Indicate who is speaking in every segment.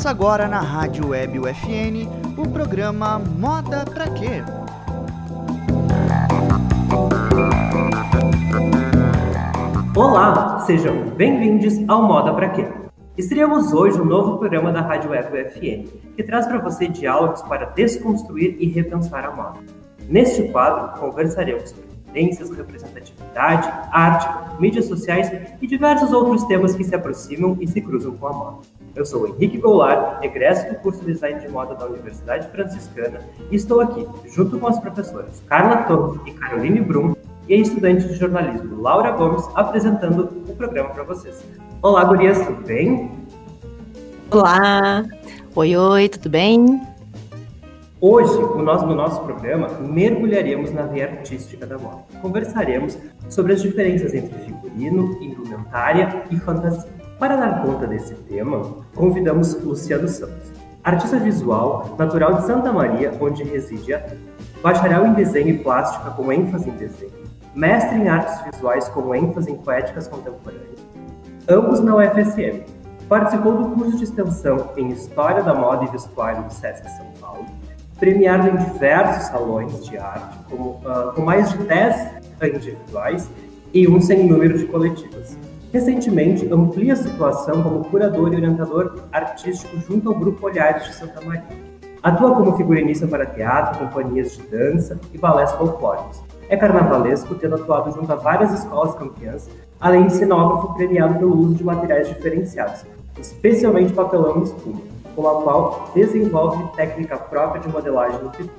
Speaker 1: Começa agora na Rádio Web UFN o programa Moda Pra Quê?
Speaker 2: Olá, sejam bem-vindos ao Moda Pra Quê? Estreamos hoje um novo programa da Rádio Web UFN, que traz para você diálogos para desconstruir e repensar a moda. Neste quadro, conversaremos sobre tendências, representatividade, arte, mídias sociais e diversos outros temas que se aproximam e se cruzam com a moda. Eu sou Henrique Goulart, egresso do curso de Design de Moda da Universidade Franciscana e estou aqui, junto com as professoras Carla Torres e Caroline Brum, e a estudante de jornalismo Laura Gomes, apresentando o programa para vocês. Olá, gurias, tudo bem?
Speaker 3: Olá! Oi, oi, tudo bem?
Speaker 2: Hoje, no nosso, no nosso programa, mergulharemos na veia artística da moda. Conversaremos sobre as diferenças entre figurino, indumentária e fantasia. Para dar conta desse tema, convidamos Luciano Santos, artista visual, natural de Santa Maria, onde reside há bacharel em desenho e plástica com ênfase em desenho, mestre em artes visuais com ênfase em poéticas contemporâneas, ambos na UFSM. Participou do curso de extensão em História da Moda e Vestuário do SESC São Paulo, premiado em diversos salões de arte, com, uh, com mais de 10 individuais e um sem número de coletivas. Recentemente, amplia a situação como curador e orientador artístico junto ao Grupo Olhares de Santa Maria. Atua como figurinista para teatro, companhias de dança e balés folclóricos. É carnavalesco, tendo atuado junto a várias escolas campeãs, além de cenógrafo premiado pelo uso de materiais diferenciados, especialmente papelão e espuma, com a qual desenvolve técnica própria de modelagem no pitu.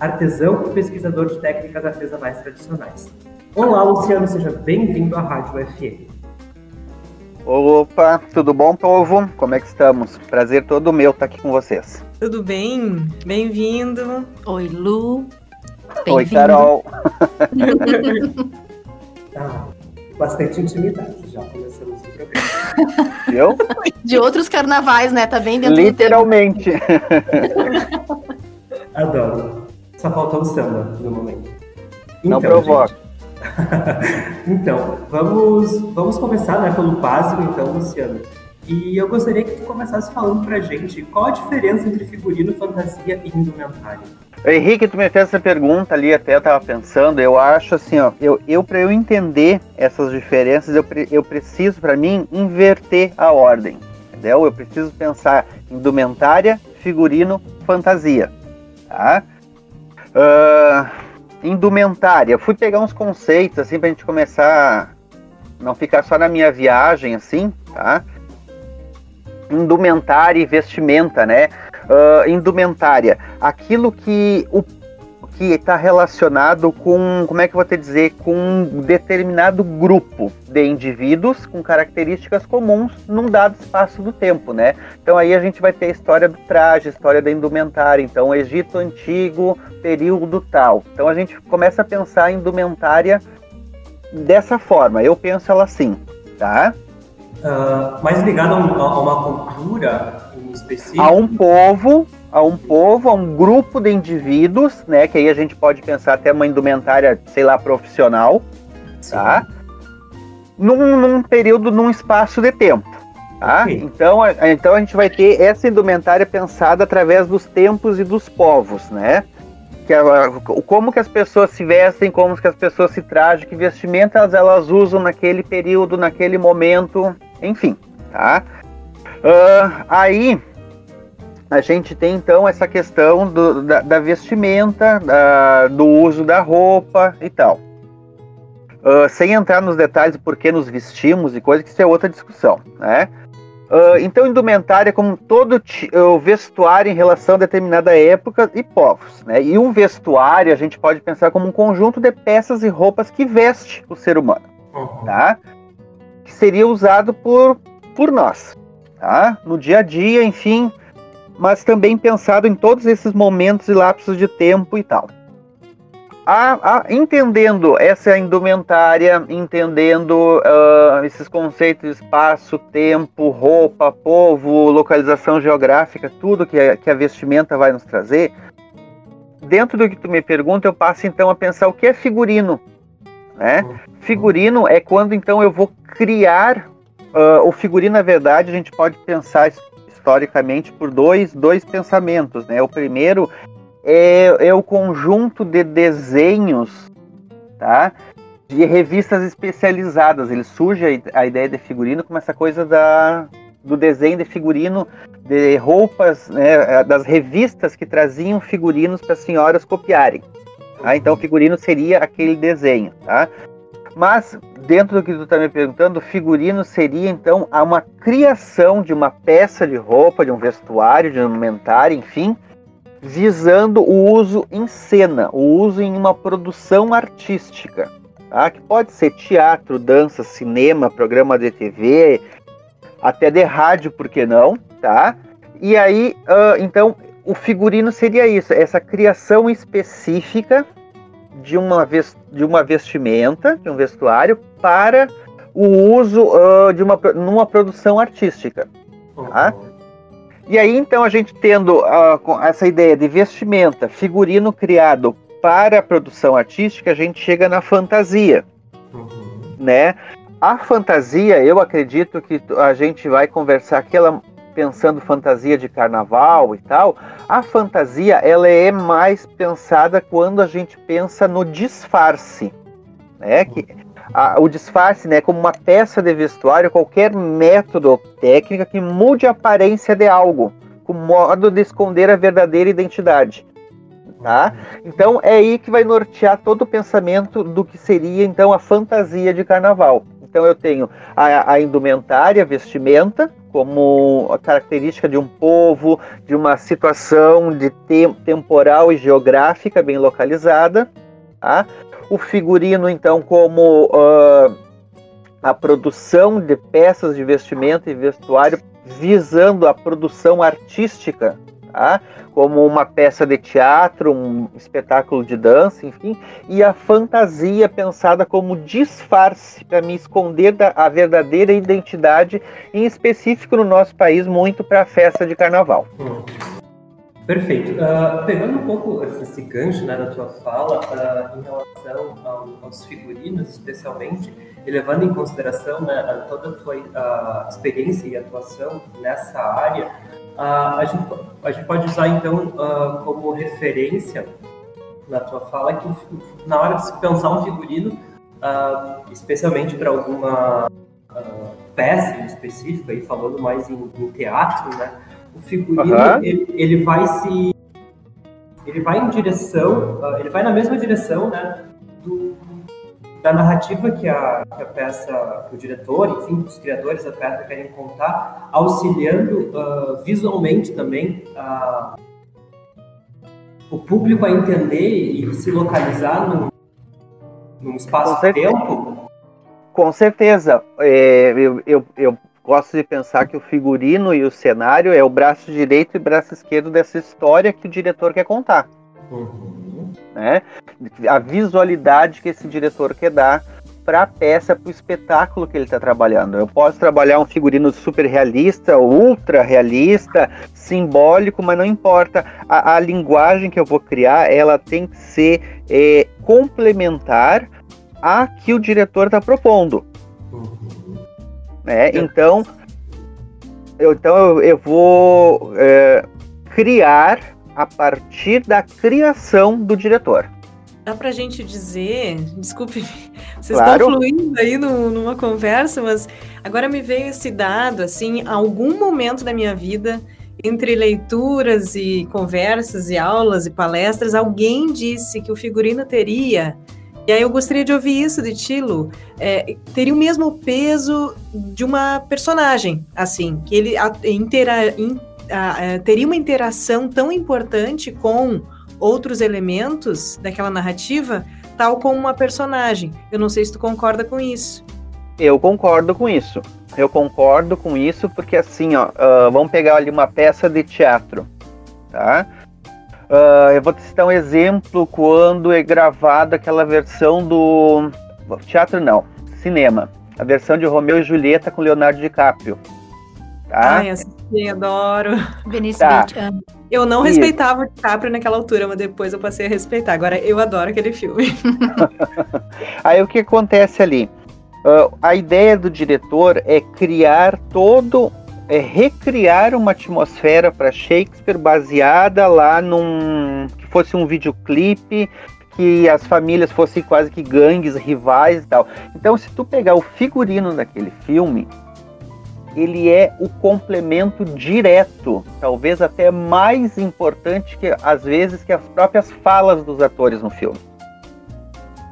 Speaker 2: Artesão e pesquisador de técnicas artesanais tradicionais. Olá, Luciano, seja bem-vindo à Rádio FM.
Speaker 4: Opa, tudo bom, povo? Como é que estamos? Prazer todo meu estar aqui com vocês.
Speaker 5: Tudo bem? Bem-vindo.
Speaker 3: Oi, Lu.
Speaker 4: Oi, Carol.
Speaker 2: ah, bastante intimidade, já começamos o programa.
Speaker 4: Eu?
Speaker 3: De outros carnavais, né? Tá bem dentro
Speaker 4: Literalmente.
Speaker 2: Adoro. Só faltou o samba no momento.
Speaker 4: Não então, provoca.
Speaker 2: então, vamos, vamos começar né, pelo básico, então, Luciano. E eu gostaria que tu começasse falando pra gente qual a diferença entre figurino, fantasia e indumentário.
Speaker 4: Henrique, tu me fez essa pergunta ali, até eu tava pensando, eu acho assim, ó, eu, eu para eu entender essas diferenças, eu, eu preciso, para mim, inverter a ordem, entendeu? Eu preciso pensar indumentária, figurino, fantasia, tá? Uh, indumentária. Fui pegar uns conceitos assim pra gente começar não ficar só na minha viagem assim, tá? Indumentária e vestimenta, né? Uh, indumentária, aquilo que o que está relacionado com, como é que eu vou te dizer, com um determinado grupo de indivíduos com características comuns num dado espaço do tempo, né? Então aí a gente vai ter a história do traje, a história da indumentária, então Egito Antigo, período tal. Então a gente começa a pensar em indumentária dessa forma, eu penso ela assim, tá?
Speaker 2: Uh, mais ligado a, a uma cultura em específico?
Speaker 4: A um povo a um povo, a um grupo de indivíduos, né? Que aí a gente pode pensar até uma indumentária, sei lá, profissional, Sim. tá? Num, num, período, num espaço de tempo. Tá? Okay. Então, a, então a gente vai ter essa indumentária pensada através dos tempos e dos povos, né? Que a, como que as pessoas se vestem, como que as pessoas se trajam, que vestimentas elas usam naquele período, naquele momento, enfim, tá? Uh, aí a gente tem então essa questão do, da, da, vestimenta, da, do uso da roupa e tal. Uh, sem entrar nos detalhes do porquê nos vestimos e coisa, que isso é outra discussão, né? Uh, então, indumentária como todo o vestuário em relação a determinada época e povos, né? E um vestuário a gente pode pensar como um conjunto de peças e roupas que veste o ser humano, uhum. tá? Que seria usado por, por nós, tá? No dia a dia, enfim, mas também pensado em todos esses momentos e lapsos de tempo e tal. A, a, entendendo essa indumentária, entendendo uh, esses conceitos de espaço, tempo, roupa, povo, localização geográfica, tudo que a, que a vestimenta vai nos trazer, dentro do que tu me pergunta, eu passo então a pensar o que é figurino. Né? Figurino é quando então eu vou criar uh, o figurino, na verdade, a gente pode pensar historicamente por dois, dois pensamentos. Né? O primeiro é, é o conjunto de desenhos tá? de revistas especializadas. Ele surge a, a ideia de figurino como essa coisa da, do desenho de figurino de roupas, né, das revistas que traziam figurinos para as senhoras copiarem. Tá? Então, o figurino seria aquele desenho. Tá? Mas, dentro do que tu está me perguntando, figurino seria então uma criação de uma peça de roupa, de um vestuário, de um indumentário, enfim, visando o uso em cena, o uso em uma produção artística. Tá? Que pode ser teatro, dança, cinema, programa de TV, até de rádio, por que não? Tá? E aí, uh, então, o figurino seria isso, essa criação específica de uma, de uma vestimenta, de um vestuário, para o uso uh, de uma numa produção artística. Tá? E aí, então, a gente tendo uh, essa ideia de vestimenta, figurino criado para a produção artística, a gente chega na fantasia, uhum. né? A fantasia, eu acredito que a gente vai conversar aqui, ela pensando fantasia de carnaval e tal, a fantasia ela é mais pensada quando a gente pensa no disfarce, né? Que a, o disfarce, né, como uma peça de vestuário, qualquer método técnica que mude a aparência de algo, com modo de esconder a verdadeira identidade. Tá? Então é aí que vai nortear todo o pensamento do que seria então a fantasia de carnaval. Então eu tenho a, a indumentária, a vestimenta, como a característica de um povo, de uma situação de te temporal e geográfica bem localizada. Tá? O figurino, então, como uh, a produção de peças de vestimenta e vestuário visando a produção artística tá? como uma peça de teatro, um espetáculo de dança, enfim, e a fantasia pensada como disfarce para me esconder da, a verdadeira identidade, em específico no nosso país, muito para a festa de carnaval. Hum.
Speaker 2: Perfeito. Uh, pegando um pouco esse gancho né, da tua fala uh, em relação ao, aos figurinos, especialmente, e levando em consideração né, toda a tua uh, experiência e atuação nessa área, a, gente, a gente pode usar então uh, como referência na tua fala que na hora de se pensar um figurino, uh, especialmente para alguma peça em específico, aí falando mais em, em teatro, né? O figurino uhum. ele, ele vai se ele vai em direção, ele vai na mesma direção, né? Da narrativa que a, que a peça, que o diretor, enfim, os criadores da peça querem contar, auxiliando uh, visualmente também uh, o público a entender e se localizar num, num espaço-tempo?
Speaker 4: Com certeza. É, eu, eu, eu gosto de pensar que o figurino e o cenário é o braço direito e braço esquerdo dessa história que o diretor quer contar. Uhum né? A visualidade que esse diretor quer dar para a peça, para o espetáculo que ele está trabalhando. Eu posso trabalhar um figurino super realista, ultra realista, simbólico, mas não importa. A, a linguagem que eu vou criar, ela tem que ser é, complementar a que o diretor está propondo. Uhum. Né? Então, eu, então eu, eu vou é, criar a partir da criação do diretor.
Speaker 5: Dá pra gente dizer, desculpe, vocês claro. estão fluindo aí no, numa conversa, mas agora me veio esse dado, assim, algum momento da minha vida, entre leituras e conversas e aulas e palestras, alguém disse que o figurino teria, e aí eu gostaria de ouvir isso de Tilo, é, teria o mesmo peso de uma personagem, assim, que ele intera, a, teria uma interação tão importante com outros elementos daquela narrativa, tal como uma personagem. Eu não sei se tu concorda com isso.
Speaker 4: Eu concordo com isso. Eu concordo com isso porque assim, ó, uh, vamos pegar ali uma peça de teatro, tá? Uh, eu vou te citar um exemplo quando é gravada aquela versão do teatro não, cinema, a versão de Romeu e Julieta com Leonardo DiCaprio.
Speaker 5: Tá? Ai, assisti, adoro.
Speaker 3: Vinícius tá.
Speaker 5: Eu não Isso. respeitava o DiCaprio naquela altura, mas depois eu passei a respeitar. Agora eu adoro aquele filme.
Speaker 4: Aí o que acontece ali? Uh, a ideia do diretor é criar todo é recriar uma atmosfera para Shakespeare baseada lá num que fosse um videoclipe que as famílias fossem quase que gangues rivais e tal. Então, se tu pegar o figurino daquele filme, ele é o complemento direto, talvez até mais importante que às vezes que as próprias falas dos atores no filme.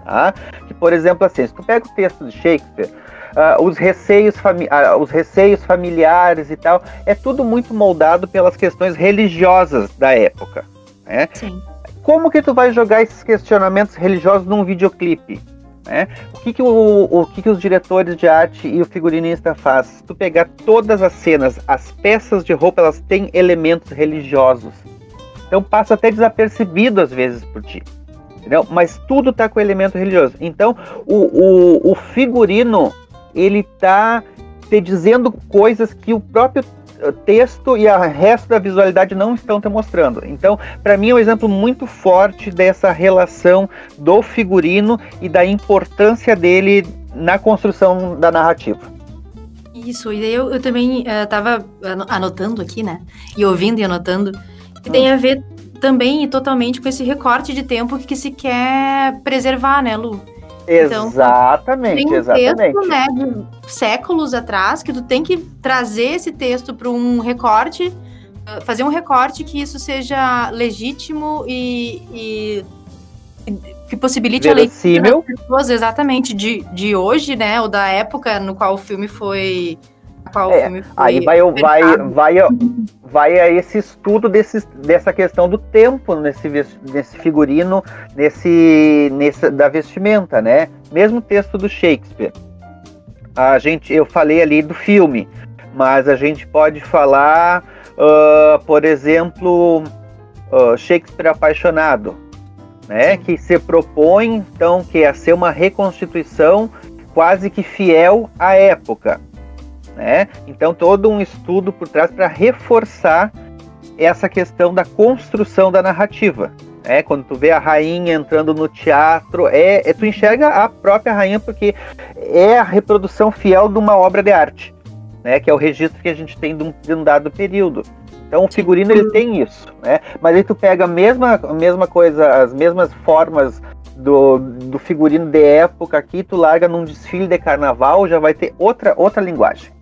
Speaker 4: Tá? Que, por exemplo, assim, se tu pega o texto de Shakespeare, uh, os, receios uh, os receios familiares e tal, é tudo muito moldado pelas questões religiosas da época. Né?
Speaker 3: Sim.
Speaker 4: Como que tu vai jogar esses questionamentos religiosos num videoclipe? Né? O, que, que, o, o que, que os diretores de arte e o figurinista faz? Se tu pegar todas as cenas, as peças de roupa, elas têm elementos religiosos. Então passa até desapercebido às vezes por ti. Entendeu? Mas tudo tá com elemento religioso. Então o, o, o figurino ele tá te dizendo coisas que o próprio texto e o resto da visualidade não estão te mostrando. Então, para mim é um exemplo muito forte dessa relação do figurino e da importância dele na construção da narrativa.
Speaker 3: Isso, e eu, eu também estava uh, anotando aqui, né? E ouvindo e anotando, que tem a ver também e totalmente com esse recorte de tempo que se quer preservar, né, Lu?
Speaker 4: Então, exatamente, tem um exatamente.
Speaker 3: texto, né, de séculos atrás, que tu tem que trazer esse texto para um recorte, ah, fazer um recorte que isso seja legítimo e, e que possibilite
Speaker 4: Verossímil.
Speaker 3: a leitura das pessoas, exatamente, de, de hoje, né, ou da época no qual o filme foi
Speaker 4: é,
Speaker 3: foi
Speaker 4: aí vai, vai, vai, vai a esse estudo desse, dessa questão do tempo nesse, nesse figurino, nesse, nesse da vestimenta, né? Mesmo texto do Shakespeare. A gente, eu falei ali do filme, mas a gente pode falar, uh, por exemplo, uh, Shakespeare apaixonado, né? Que se propõe então que é ser uma reconstituição quase que fiel à época né? Então todo um estudo por trás para reforçar essa questão da construção da narrativa. É, quando tu vê a rainha entrando no teatro, é, é, tu enxerga a própria rainha porque é a reprodução fiel de uma obra de arte, né? Que é o registro que a gente tem de um, de um dado período. Então o figurino ele tem isso, né? Mas aí tu pega a mesma, a mesma coisa, as mesmas formas do, do figurino de época aqui, tu larga num desfile de carnaval, já vai ter outra, outra linguagem.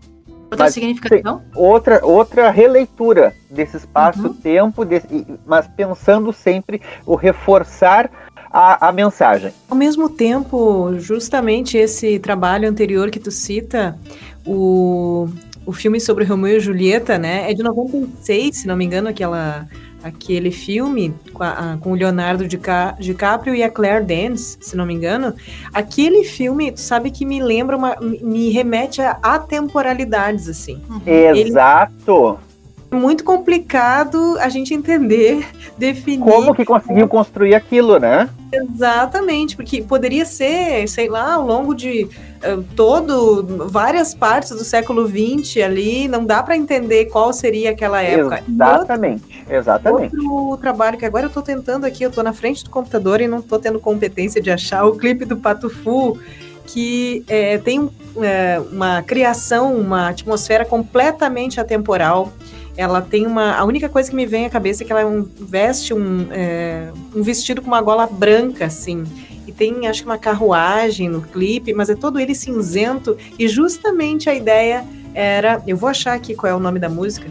Speaker 3: Outra mas, significação?
Speaker 4: Outra, outra releitura desse espaço-tempo, uhum. mas pensando sempre o reforçar a, a, mensagem.
Speaker 5: Ao mesmo tempo, justamente esse trabalho anterior que tu cita, o, o filme sobre Romeu e Julieta, né, é de 96, se não me engano, aquela aquele filme com, a, com o Leonardo DiCaprio e a Claire Danes, se não me engano, aquele filme, sabe que me lembra uma, me remete a atemporalidades assim.
Speaker 4: Exato.
Speaker 5: Ele muito complicado a gente entender, definir.
Speaker 4: Como que conseguiu construir aquilo, né?
Speaker 5: Exatamente, porque poderia ser, sei lá, ao longo de uh, todo, várias partes do século XX ali, não dá para entender qual seria aquela época.
Speaker 4: Exatamente, outro, exatamente.
Speaker 5: Outro trabalho que agora eu estou tentando aqui, eu estou na frente do computador e não estou tendo competência de achar o clipe do Pato Fu, que é, tem é, uma criação, uma atmosfera completamente atemporal ela tem uma. A única coisa que me vem à cabeça é que ela veste um, é, um vestido com uma gola branca, assim. E tem, acho que, uma carruagem no clipe, mas é todo ele cinzento. E justamente a ideia era. Eu vou achar aqui qual é o nome da música.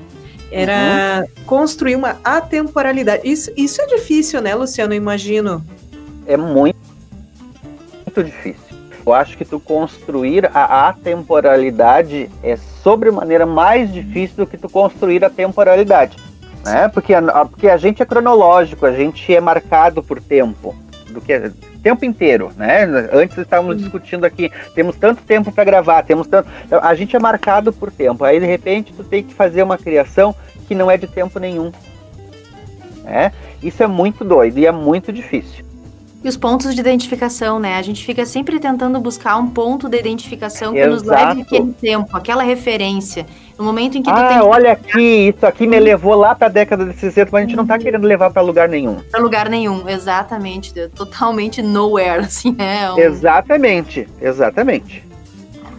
Speaker 5: Era uhum. construir uma atemporalidade. Isso, isso é difícil, né, Luciano? Eu imagino.
Speaker 4: É muito, muito difícil. Eu acho que tu construir a atemporalidade é sobremaneira mais difícil do que tu construir a temporalidade. Né? Porque, a, porque a gente é cronológico, a gente é marcado por tempo. Do que tempo inteiro, né? Antes estávamos discutindo aqui, temos tanto tempo para gravar, temos tanto, então, a gente é marcado por tempo. Aí de repente tu tem que fazer uma criação que não é de tempo nenhum. Né? Isso é muito doido e é muito difícil.
Speaker 3: E os pontos de identificação, né? A gente fica sempre tentando buscar um ponto de identificação que Exato. nos leve aquele tempo, aquela referência. No momento em que
Speaker 4: ah,
Speaker 3: tu tem.
Speaker 4: olha aqui, isso aqui me levou lá para a década de 60, mas a gente não tá querendo levar para lugar nenhum.
Speaker 3: Para lugar nenhum, exatamente. Totalmente nowhere, assim, né?
Speaker 4: Um... Exatamente, exatamente.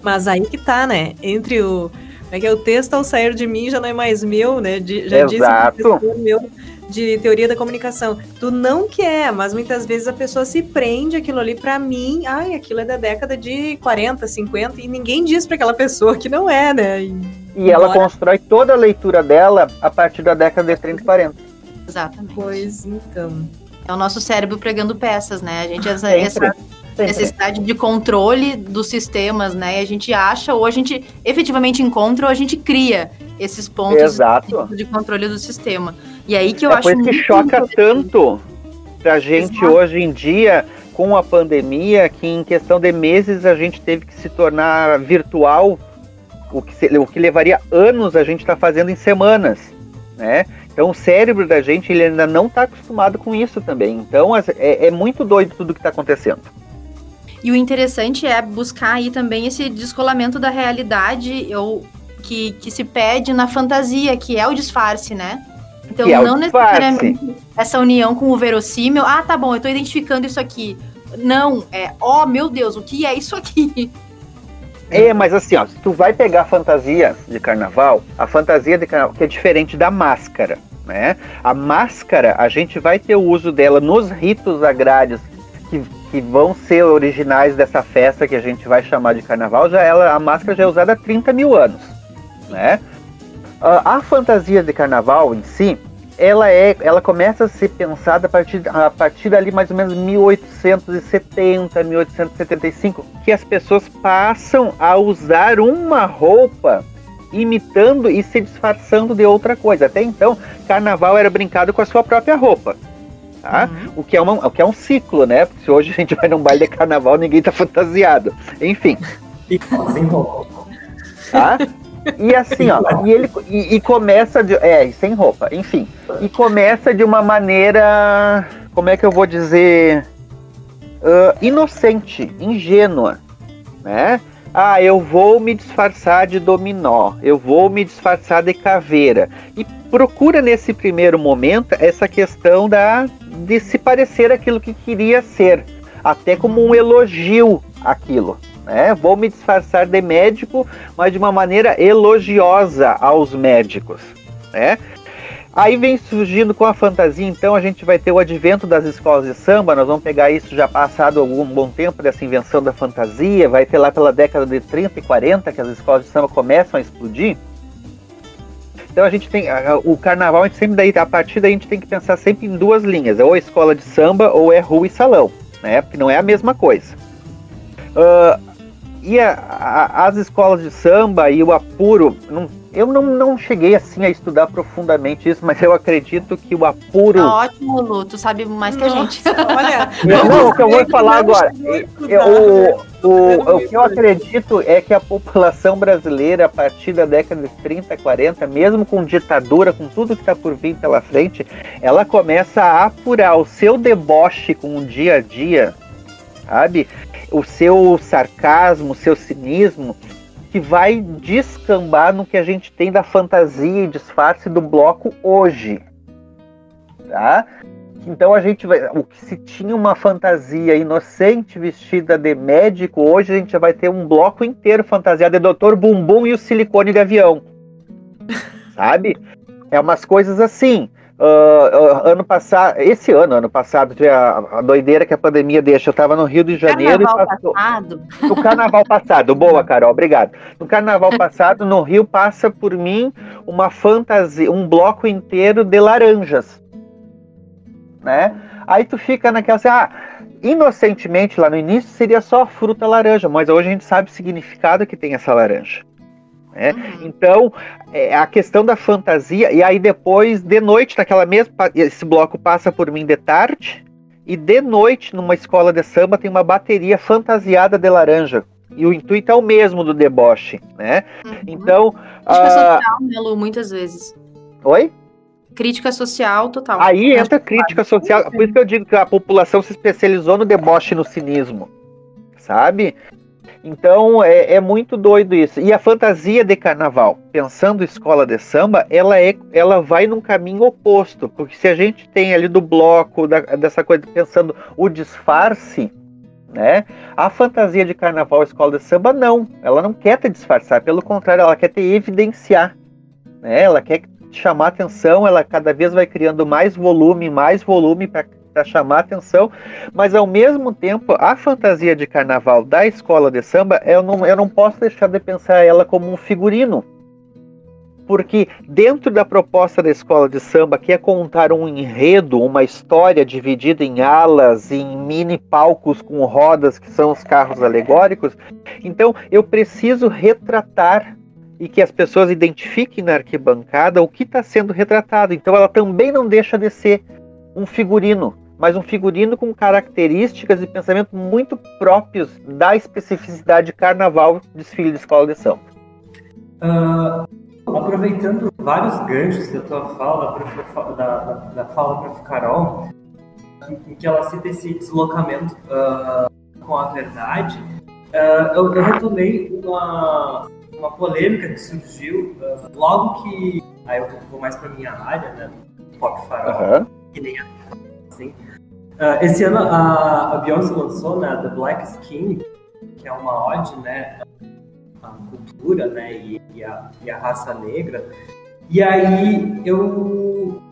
Speaker 5: Mas aí que tá, né? Entre o É que o texto ao sair de mim já não é mais meu, né? De, já
Speaker 4: Exato.
Speaker 5: disse meu de teoria da comunicação. Tu não quer, mas muitas vezes a pessoa se prende aquilo ali para mim. Ai, aquilo é da década de 40, 50 e ninguém diz para aquela pessoa que não é, né?
Speaker 4: E, e ela constrói toda a leitura dela a partir da década de 30 e 40.
Speaker 3: Exatamente.
Speaker 5: Pois então.
Speaker 3: É o nosso cérebro pregando peças, né? A gente essa, essa necessidade de controle dos sistemas, né? E a gente acha, ou a gente efetivamente encontra, ou a gente cria esses pontos
Speaker 4: Exato.
Speaker 3: de controle do sistema. E aí que eu
Speaker 4: é
Speaker 3: acho.
Speaker 4: Que choca tanto pra gente Exato. hoje em dia com a pandemia, que em questão de meses a gente teve que se tornar virtual, o que, se, o que levaria anos a gente está fazendo em semanas, né? Então o cérebro da gente ele ainda não está acostumado com isso também. Então é, é muito doido tudo que está acontecendo.
Speaker 3: E o interessante é buscar aí também esse descolamento da realidade ou que, que se pede na fantasia, que é o disfarce, né? Então
Speaker 4: é
Speaker 3: não necessariamente essa união com o verossímil. Ah, tá bom, eu tô identificando isso aqui. Não, é, ó, oh, meu Deus, o que é isso aqui?
Speaker 4: É, mas assim, ó, se tu vai pegar a fantasia de carnaval, a fantasia de carnaval que é diferente da máscara, né? A máscara, a gente vai ter o uso dela nos ritos agrários que, que vão ser originais dessa festa que a gente vai chamar de carnaval, já ela, a máscara já é usada há 30 mil anos, né? Uh, a fantasia de carnaval em si, ela é, ela começa a ser pensada a partir, a partir dali mais ou menos 1870, 1875, que as pessoas passam a usar uma roupa imitando e se disfarçando de outra coisa. Até então, carnaval era brincado com a sua própria roupa. Tá? Uhum. O, que é uma, o que é um ciclo, né? Porque se hoje a gente vai num baile de carnaval, ninguém tá fantasiado. Enfim.
Speaker 2: E.
Speaker 4: Tá? E assim, ó, e ele e, e, começa de. É, sem roupa, enfim. E começa de uma maneira. Como é que eu vou dizer? Uh, inocente, ingênua, né? Ah, eu vou me disfarçar de dominó, eu vou me disfarçar de caveira. E procura nesse primeiro momento essa questão da de se parecer aquilo que queria ser, até como um elogio aquilo né? Vou me disfarçar de médico, mas de uma maneira elogiosa aos médicos, né? Aí vem surgindo com a fantasia, então a gente vai ter o advento das escolas de samba, nós vamos pegar isso já passado algum bom tempo dessa invenção da fantasia, vai ter lá pela década de 30 e 40 que as escolas de samba começam a explodir. Então a gente tem o carnaval, a gente sempre daí a partir daí a gente tem que pensar sempre em duas linhas, é ou escola de samba ou é rua e salão, né? Porque não é a mesma coisa. Uh, e a, a, as escolas de samba e o apuro, não, eu não, não cheguei assim a estudar profundamente isso, mas eu acredito que o apuro.
Speaker 3: Tá ótimo, Lu, tu sabe mais que a gente.
Speaker 5: Olha,
Speaker 4: não, o que eu vou falar agora. Eu, o, o, o que eu acredito é que a população brasileira, a partir da década de 30, 40, mesmo com ditadura, com tudo que está por vir pela frente, ela começa a apurar o seu deboche com o dia a dia, sabe? O seu sarcasmo, o seu cinismo, que vai descambar no que a gente tem da fantasia e disfarce do bloco hoje. Tá? Então a gente vai. O que se tinha uma fantasia inocente vestida de médico, hoje a gente já vai ter um bloco inteiro fantasiado de Dr. Bumbum e o silicone de avião. Sabe? É umas coisas assim. Uh, ano passado, esse ano, ano passado, a, a, doideira que a pandemia deixa. Eu estava no Rio de Janeiro
Speaker 3: carnaval
Speaker 4: e passou.
Speaker 3: Passado.
Speaker 4: No carnaval passado, boa, Carol, obrigado. No carnaval passado, no Rio, passa por mim uma fantasia, um bloco inteiro de laranjas. Né? Aí tu fica naquela assim, ah, inocentemente lá no início seria só fruta laranja, mas hoje a gente sabe o significado que tem essa laranja. Né? Uhum. Então, é, a questão da fantasia, e aí depois, de noite, naquela mesma. Esse bloco passa por mim de tarde, e de noite, numa escola de samba, tem uma bateria fantasiada de laranja. E o intuito é o mesmo do deboche, né? Uhum. Então.
Speaker 3: Crítica uh... social, né, Lu, muitas vezes.
Speaker 4: Oi?
Speaker 3: Crítica social total.
Speaker 4: Aí entra crítica social. Por isso que eu digo que a população se especializou no deboche e no cinismo. Sabe? Então é, é, muito doido isso. E a fantasia de carnaval, pensando escola de samba, ela é, ela vai num caminho oposto, porque se a gente tem ali do bloco da, dessa coisa pensando o disfarce, né? A fantasia de carnaval escola de samba não, ela não quer te disfarçar, pelo contrário, ela quer te evidenciar, né? Ela quer chamar atenção, ela cada vez vai criando mais volume, mais volume para chamar atenção, mas ao mesmo tempo a fantasia de carnaval da escola de samba, eu não, eu não posso deixar de pensar ela como um figurino, porque dentro da proposta da escola de samba, que é contar um enredo, uma história dividida em alas, em mini palcos com rodas, que são os carros alegóricos, então eu preciso retratar e que as pessoas identifiquem na arquibancada o que está sendo retratado. Então ela também não deixa de ser um figurino, mas um figurino com características e pensamento muito próprios da especificidade carnaval desfile de escola de samba.
Speaker 2: Uh, Aproveitando vários ganchos da tua fala, da, da, da fala para Carol, em que ela cita esse deslocamento uh, com a verdade, uh, eu, eu, retomei uma, uma polêmica que surgiu uh, logo que. Aí eu vou mais para minha área, né? Pop farol, uhum. que nem a, assim. esse ano a, a Beyoncé lançou né, The Black Skin, que é uma ode né, a cultura né, e, e, a, e a raça negra. E aí eu,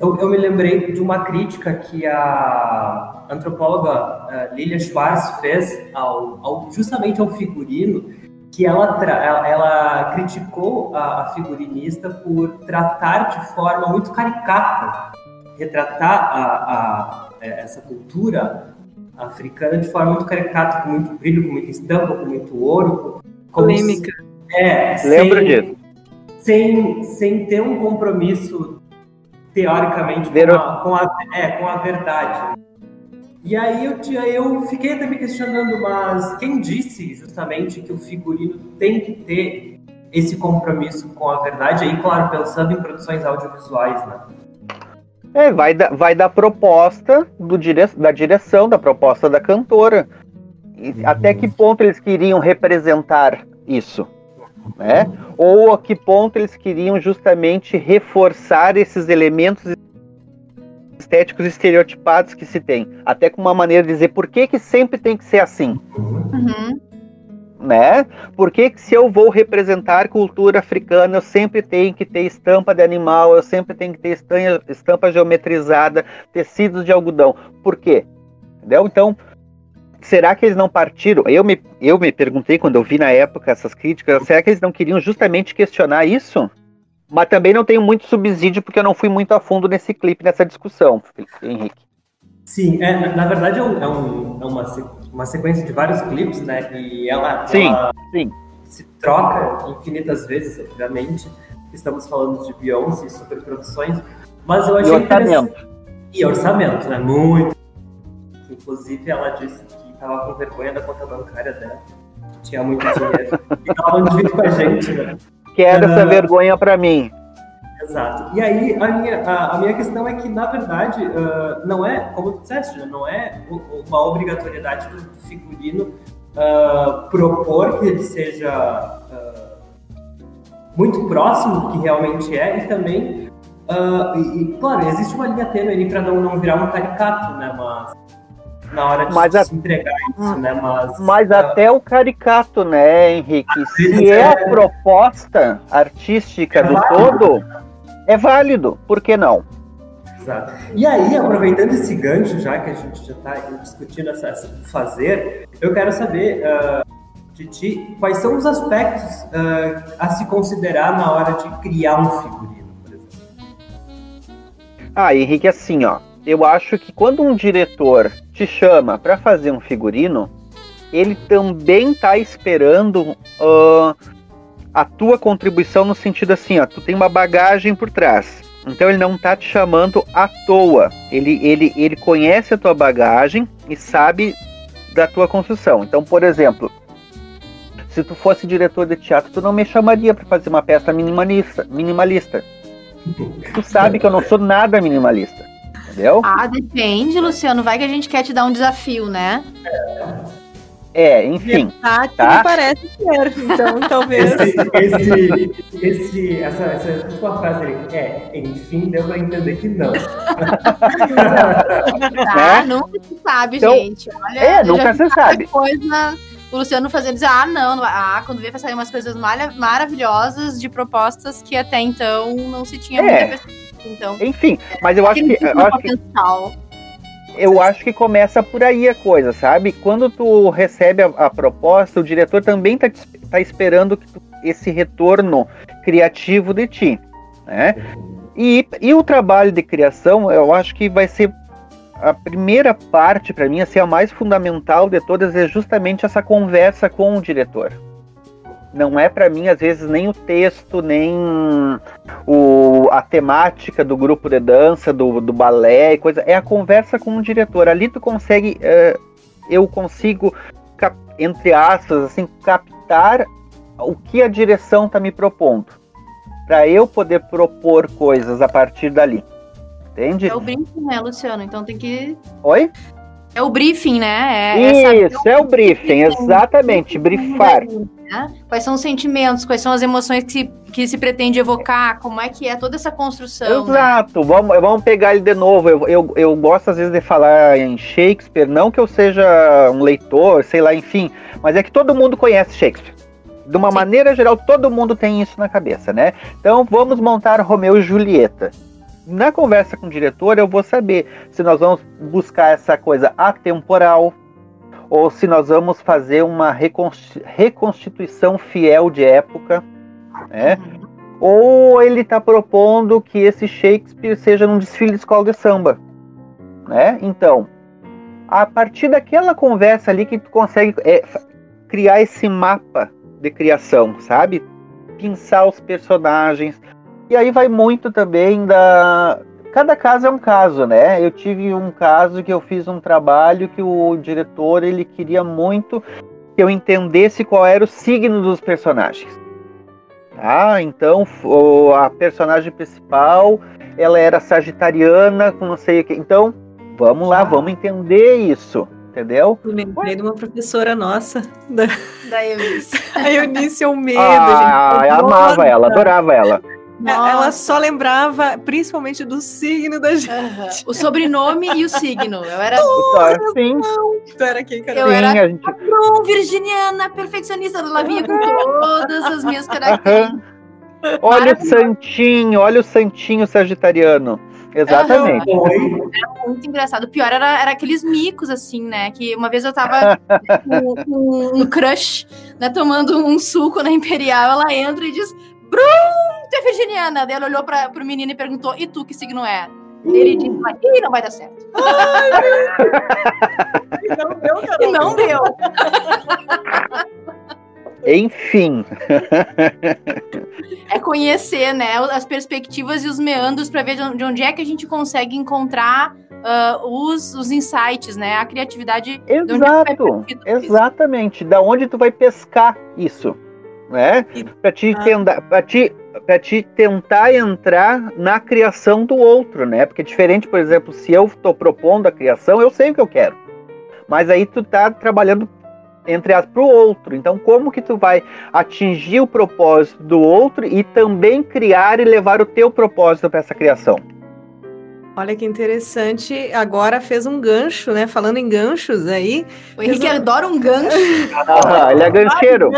Speaker 2: eu, eu, me lembrei de uma crítica que a antropóloga uh, Lilia Schwartz fez ao, ao, justamente ao figurino, que ela, ela, ela criticou a, a, figurinista por tratar de forma muito caricata, retratar a, a, essa cultura africana de forma muito caricata, com muito brilho, com muita estampa, com muito ouro,
Speaker 5: Polêmica.
Speaker 2: É,
Speaker 4: Lembro sem, disso.
Speaker 2: Sem, sem ter um compromisso, teoricamente, com a, com a, é, com a verdade. E aí eu, eu fiquei até me questionando, mas quem disse justamente que o figurino tem que ter esse compromisso com a verdade? Aí, claro, pensando em produções audiovisuais, né?
Speaker 4: É, vai da, vai da proposta do dire, da direção, da proposta da cantora até que ponto eles queriam representar isso? Né? Ou a que ponto eles queriam justamente reforçar esses elementos estéticos estereotipados que se tem, até com uma maneira de dizer por que, que sempre tem que ser assim. Uhum. Né? Por que, que se eu vou representar cultura africana, eu sempre tenho que ter estampa de animal, eu sempre tenho que ter estampa, estampa geometrizada, tecidos de algodão. Por quê? Entendeu? Então, será que eles não partiram? Eu me, eu me perguntei quando eu vi na época essas críticas, será que eles não queriam justamente questionar isso? Mas também não tenho muito subsídio porque eu não fui muito a fundo nesse clipe, nessa discussão, Henrique.
Speaker 2: Sim, é, na verdade é, um, é, um, é uma, uma sequência de vários clipes, né? E ela,
Speaker 4: sim,
Speaker 2: ela
Speaker 4: sim.
Speaker 2: se troca infinitas vezes, obviamente. Estamos falando de Beyoncé e superproduções, mas eu achei
Speaker 4: e orçamento.
Speaker 2: E orçamento, né? Muito. Inclusive, ela disse que tava com vergonha da conta bancária dela. Tinha muito dinheiro. e tava não divide com a gente, né?
Speaker 4: Quero uh, essa vergonha para mim.
Speaker 2: Exato. E aí, a minha, a, a, minha questão é que, na verdade, uh, não é, como tu disseste, né, não é uma obrigatoriedade do figurino uh, propor que ele seja muito próximo do que realmente é e também, e, e, claro, existe uma linha tênue ali para não, não virar um caricato, né, mas na hora de mas se a... entregar isso, né? Mas,
Speaker 4: mas uh... até o caricato, né, Henrique? Se é, a é. proposta artística é do todo, é válido. Por que não?
Speaker 2: Exato. E aí, aproveitando esse gancho, já que a gente já está discutindo essa, fazer, eu quero saber uh, de ti quais são os aspectos uh, a se considerar na hora de criar um figurino, por exemplo.
Speaker 4: Ah, Henrique, assim, ó eu acho que quando um diretor te chama para fazer um figurino, ele também está esperando uh, a tua contribuição no sentido assim, ó, tu tem uma bagagem por trás. Então ele não está te chamando à toa. Ele, ele, ele conhece a tua bagagem e sabe da tua construção. Então, por exemplo, se tu fosse diretor de teatro, tu não me chamaria para fazer uma peça minimalista, minimalista. Tu sabe que eu não sou nada minimalista. Entendeu?
Speaker 3: Ah, depende, Luciano. Vai que a gente quer te dar um desafio, né?
Speaker 4: É, enfim.
Speaker 5: Versátil tá? me parece ser, então talvez.
Speaker 2: Esse, esse, esse, essa, essa última frase ali, é, enfim, deu pra entender que não.
Speaker 3: ah, nunca se sabe, então, gente. Olha,
Speaker 4: é, nunca se sabe.
Speaker 3: Coisa, o Luciano fazendo dizer, ah, não, ah, quando vê vai sair umas coisas maravilhosas de propostas que até então não se tinha é. muita Então,
Speaker 4: Enfim, mas eu acho que. Eu acho que eu acho que começa por aí a coisa, sabe? Quando tu recebe a, a proposta, o diretor também tá, tá esperando tu, esse retorno criativo de ti, né? E, e o trabalho de criação, eu acho que vai ser a primeira parte para mim, a ser a mais fundamental de todas, é justamente essa conversa com o diretor não é para mim às vezes nem o texto nem o, a temática do grupo de dança do, do balé coisa. É a conversa com o diretor. Ali tu consegue uh, eu consigo entre aspas assim captar o que a direção está me propondo. Para eu poder propor coisas a partir dali. Entende?
Speaker 3: É o briefing né Luciano? Então tem que
Speaker 4: oi
Speaker 3: é o briefing, né?
Speaker 4: É, Isso, é o briefing, exatamente, brifar.
Speaker 3: Né? Quais são os sentimentos, quais são as emoções que se, que se pretende evocar, como é que é toda essa construção.
Speaker 4: Né? Exato, né? vamos, vamos pegar ele de novo. Eu, eu, eu gosto às vezes de falar em Shakespeare, não que eu seja um leitor, sei lá, enfim, mas é que todo mundo conhece Shakespeare. De uma maneira geral, todo mundo tem isso na cabeça, né? Então vamos montar Romeu e Julieta na conversa com o diretor eu vou saber se nós vamos buscar essa coisa atemporal ou se nós vamos fazer uma reconstituição fiel de época, né? Uhum. Ou ele está propondo que esse Shakespeare seja num desfile de escola de samba, né? Então, a partir daquela conversa ali que tu consegue é, criar esse mapa de criação, sabe? Pensar os personagens, e aí vai muito também da. Cada caso é um caso, né? Eu tive um caso que eu fiz um trabalho que o diretor ele queria muito que eu entendesse qual era o signo dos personagens. Tá? Então, a personagem principal, ela era sagitariana, com não sei o que. Então, vamos lá, vamos entender isso. Entendeu?
Speaker 5: Eu lembrei de uma professora nossa. Da,
Speaker 3: da Eunice.
Speaker 5: a Eunice Almeida.
Speaker 4: Ah, gente. eu amava ela, adorava ela.
Speaker 5: Nossa. É, ela só lembrava principalmente do signo da gente. Uhum.
Speaker 3: O sobrenome e o signo. Eu era.
Speaker 4: Sim.
Speaker 5: Tu era quem, cara?
Speaker 3: Eu Sim, era gente... virginiana, perfeccionista. Ela vinha com todas as minhas características.
Speaker 4: Olha o santinho, olha o santinho sagitariano. Exatamente.
Speaker 3: Uhum. Era muito engraçado. O pior era, era aqueles micos, assim, né? Que uma vez eu tava com, com, um crush, né? Tomando um suco na Imperial. Ela entra e diz: Brum, tu é virginiana. Daí ela olhou pra, pro menino e perguntou, e tu, que signo é? Uh. Ele disse, ih, não vai dar certo. Ai, e não deu, cara. E não deu.
Speaker 4: Enfim.
Speaker 3: é conhecer, né, as perspectivas e os meandros para ver de onde é que a gente consegue encontrar uh, os, os insights, né, a criatividade.
Speaker 4: Exato, exatamente. Da onde tu vai pescar isso? né? Para te, ah. te, pra te tentar entrar na criação do outro, né? Porque é diferente, por exemplo, se eu estou propondo a criação, eu sei o que eu quero. Mas aí tu tá trabalhando entre as para o outro. Então, como que tu vai atingir o propósito do outro e também criar e levar o teu propósito para essa criação?
Speaker 5: Olha que interessante. Agora fez um gancho, né? Falando em ganchos aí.
Speaker 3: O Henrique um... adora um gancho.
Speaker 4: Ah, ele é gancheiro.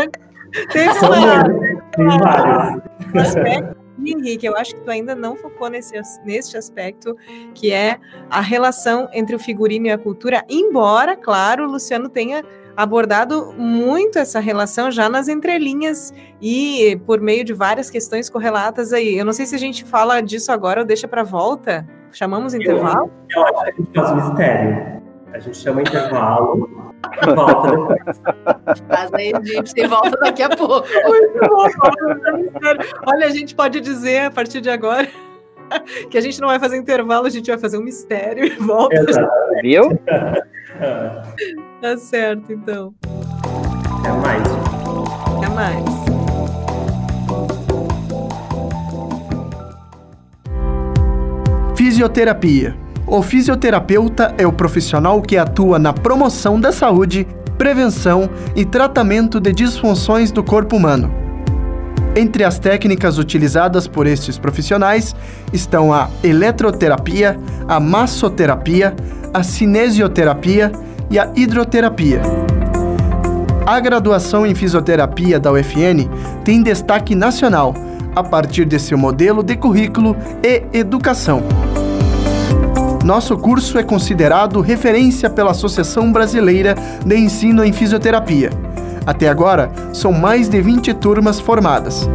Speaker 5: Tem uma, Tem vários. Um aspecto, Henrique, eu acho que tu ainda não focou nesse, nesse aspecto, que é a relação entre o figurino e a cultura, embora, claro, o Luciano tenha abordado muito essa relação já nas entrelinhas e por meio de várias questões correlatas aí. Eu não sei se a gente fala disso agora ou deixa para volta. Chamamos intervalo?
Speaker 2: Eu, eu acho que a gente faz um mistério. A gente chama intervalo Volta depois.
Speaker 3: Mas aí, gente, você volta daqui a pouco.
Speaker 5: Muito bom. Olha, a gente pode dizer a partir de agora que a gente não vai fazer intervalo, a gente vai fazer um mistério e volta.
Speaker 4: Viu?
Speaker 5: Tá certo, então.
Speaker 2: Até mais.
Speaker 5: Até mais.
Speaker 1: Fisioterapia o fisioterapeuta é o profissional que atua na promoção da saúde
Speaker 6: prevenção e tratamento de disfunções do corpo humano. Entre as técnicas utilizadas por estes profissionais estão a eletroterapia, a massoterapia, a cinesioterapia e a hidroterapia. A graduação em fisioterapia da UFN tem destaque nacional a partir de seu modelo de currículo e educação. Nosso curso é considerado referência pela Associação Brasileira de Ensino em Fisioterapia até agora, são mais de 20 turmas formadas.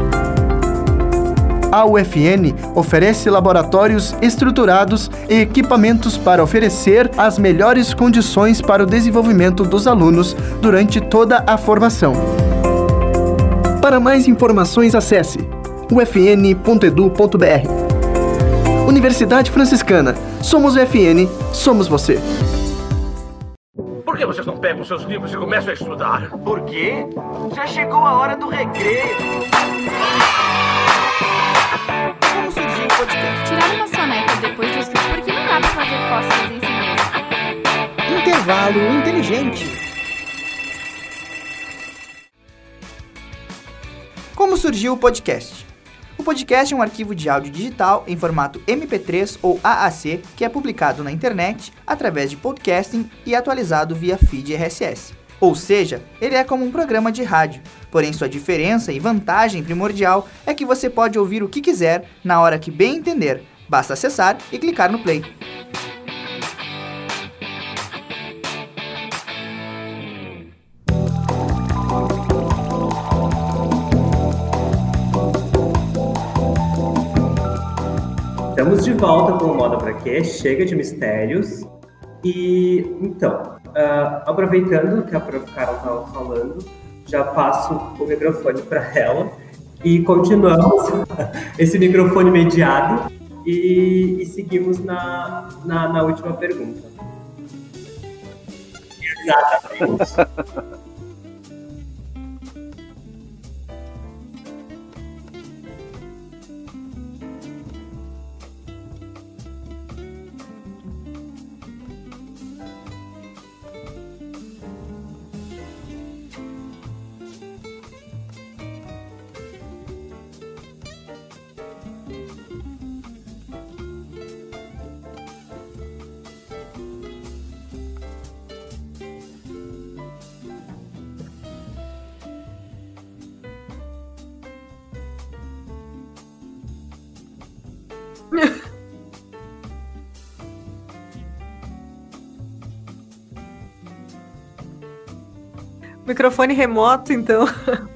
Speaker 6: A UFN oferece laboratórios estruturados e equipamentos para oferecer as melhores condições para o desenvolvimento dos alunos durante toda a formação. Para mais informações, acesse ufn.edu.br. Universidade Franciscana. Somos UFN, somos você
Speaker 7: que vocês não pegam seus livros e começam a estudar?
Speaker 8: Por quê? Já chegou a hora do recreio.
Speaker 9: Como surgiu o podcast? Tirar uma soneca depois do estudo, porque não dá pra fazer costas em si mesmo.
Speaker 1: Intervalo inteligente. Como surgiu o podcast? O podcast é um arquivo de áudio digital em formato MP3 ou AAC que é publicado na internet através de podcasting e atualizado via feed RSS. Ou seja, ele é como um programa de rádio, porém sua diferença e vantagem primordial é que você pode ouvir o que quiser na hora que bem entender. Basta acessar e clicar no play.
Speaker 2: De volta com o Moda Pra Quê? Chega de mistérios. E então, uh, aproveitando que a Prof. Carol estava falando, já passo o microfone para ela e continuamos esse microfone mediado e, e seguimos na, na, na última pergunta. Exatamente.
Speaker 5: Microfone remoto, então.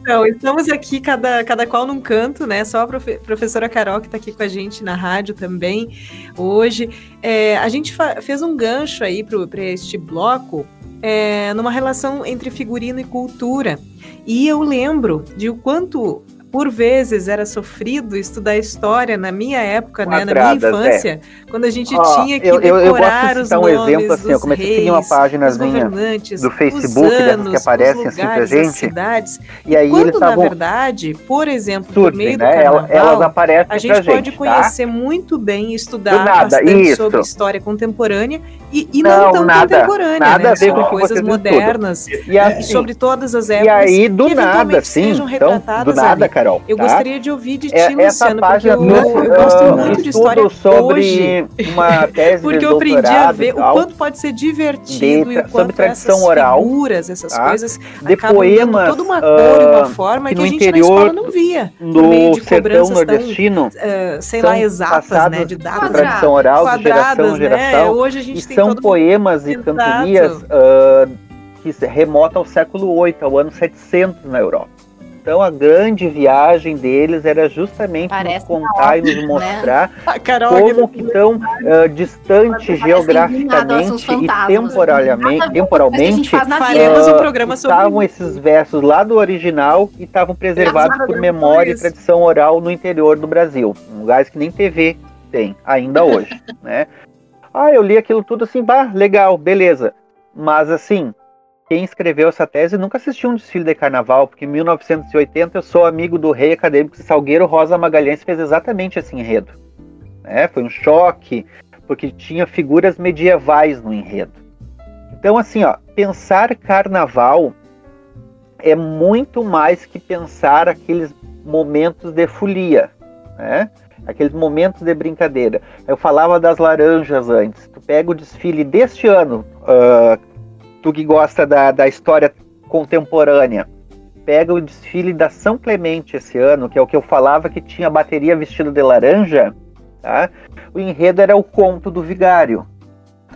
Speaker 5: Então, estamos aqui, cada, cada qual num canto, né? Só a profe professora Carol que está aqui com a gente na rádio também hoje. É, a gente fez um gancho aí para este bloco é, numa relação entre figurino e cultura. E eu lembro de o quanto por vezes era sofrido estudar história na minha época, né, na minha infância, é. quando a gente oh, tinha que eu, decorar eu, eu os nomes um exemplo, assim, eu comecei reis, a seguir uma página do Facebook anos, que aparecem assim pra gente. Cidades, e, aí quando, eles na verdade, por exemplo, Surge, por meio né? do carnaval, elas aparecem a gente pode gente, tá? conhecer tá? muito bem e estudar bastante isso. sobre história contemporânea e, e não, não, tão nada, contemporânea, nada né? a ver sobre com coisas modernas e, assim, e, sobre todas as épocas e aí, do que nada, sim, então, do nada, Carol. Eu tá? gostaria de ouvir de é, ti, é, Luciano, porque eu, eu, eu gosto uh, muito de história sobre hoje. Uma tese porque eu aprendi a ver o quanto pode ser divertido de, e o quanto essas oral, figuras, essas tá? coisas, de poemas, toda uma cor e uma forma que, que a gente interior, na escola não via. No meio de cobranças nordestino, tão, uh, sei lá, exatas, né, de datas. tradição oral, de geração em né? geração. Né? Hoje a gente tem são poemas e cantorias uh, que remontam ao século VIII, ao ano 700 na Europa. Então a grande viagem deles era justamente Parece nos contar e nos né? mostrar né? como que tão uh, distante geograficamente e temporalmente, temporalmente uh, um programa estavam esses versos lá do original e estavam preservados por memória e tradição oral no interior do Brasil, um lugares que nem TV tem ainda hoje, né? Ah, eu li aquilo tudo assim, bah, legal, beleza. Mas assim, quem escreveu essa tese nunca assistiu um desfile de carnaval, porque em 1980 eu sou amigo do rei acadêmico Salgueiro Rosa Magalhães fez exatamente esse enredo. É, foi um choque, porque tinha figuras medievais no enredo.
Speaker 4: Então, assim, ó, pensar carnaval é muito mais que pensar aqueles momentos de folia, né? Aqueles momentos de brincadeira. Eu falava das laranjas antes. Tu pega o desfile deste ano, uh, tu que gosta da, da história contemporânea, pega o desfile da São Clemente esse ano, que é o que eu falava que tinha bateria vestida de laranja, tá? O enredo era o conto do vigário.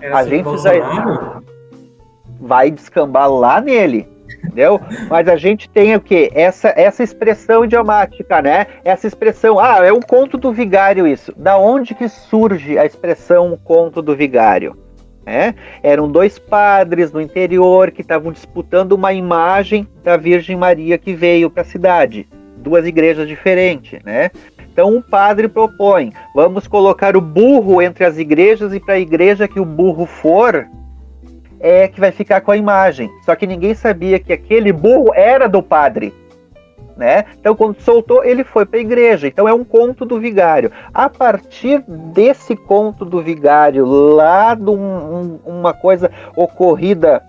Speaker 2: Era
Speaker 4: a gente
Speaker 2: Bolsonaro?
Speaker 4: vai descambar lá nele, entendeu? Mas a gente tem o quê? Essa, essa expressão idiomática, né? Essa expressão, ah, é um conto do vigário isso. Da onde que surge a expressão conto do vigário? É? Eram dois padres no interior que estavam disputando uma imagem da Virgem Maria que veio para a cidade. Duas igrejas diferentes, né? Então um padre propõe: vamos colocar o burro entre as igrejas e para a igreja que o burro for é que vai ficar com a imagem. Só que ninguém sabia que aquele burro era do padre. Né? Então, quando soltou, ele foi para a igreja. Então, é um conto do vigário. A partir desse conto do vigário, lá de um, um, uma coisa ocorrida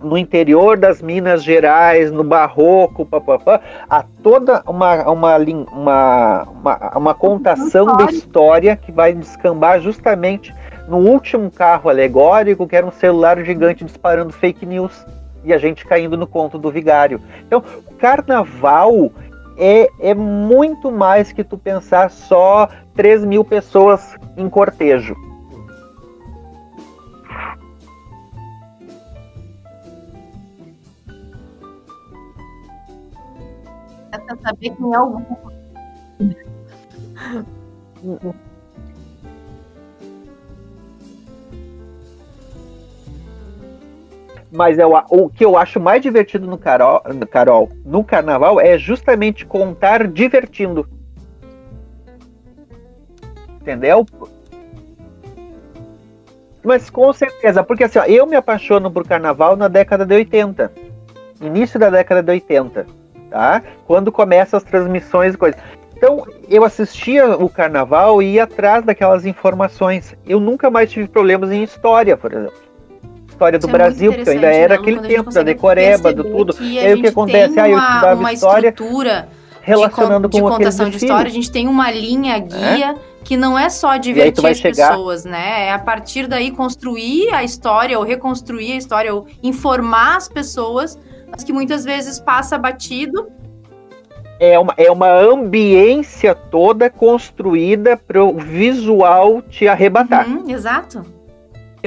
Speaker 4: no interior das Minas Gerais, no Barroco, papapá, a toda uma, uma, uma, uma, uma contação da história que vai descambar justamente no último carro alegórico, que era um celular gigante disparando fake news e a gente caindo no conto do vigário. Então, o carnaval é, é muito mais que tu pensar só 3 mil pessoas em cortejo.
Speaker 3: É pra saber quem é o
Speaker 4: Mas eu, o que eu acho mais divertido no Carol, no Carol, no carnaval, é justamente contar divertindo. Entendeu? Mas com certeza, porque assim, ó, eu me apaixono por carnaval na década de 80. Início da década de 80, tá? Quando começam as transmissões e coisas. Então, eu assistia o carnaval e ia atrás daquelas informações. Eu nunca mais tive problemas em história, por exemplo história do
Speaker 3: Isso é
Speaker 4: Brasil,
Speaker 3: muito
Speaker 4: porque ainda era
Speaker 3: né,
Speaker 4: aquele tempo da decoreba, do tudo. E aí o que acontece?
Speaker 3: tem
Speaker 4: Ah, eu estudava
Speaker 3: uma
Speaker 4: história
Speaker 3: estrutura
Speaker 4: relacionando
Speaker 3: de,
Speaker 4: com
Speaker 3: de contação de história, a gente tem uma linha guia que não é só
Speaker 4: aí
Speaker 3: divertir as
Speaker 4: chegar-
Speaker 3: pessoas, né? É a partir daí construir a história ou reconstruir a história ou informar as pessoas, mas que muitas vezes passa batido.
Speaker 4: É uma, é uma ambiência toda construída para o visual te arrebatar.
Speaker 3: Uhum, exato.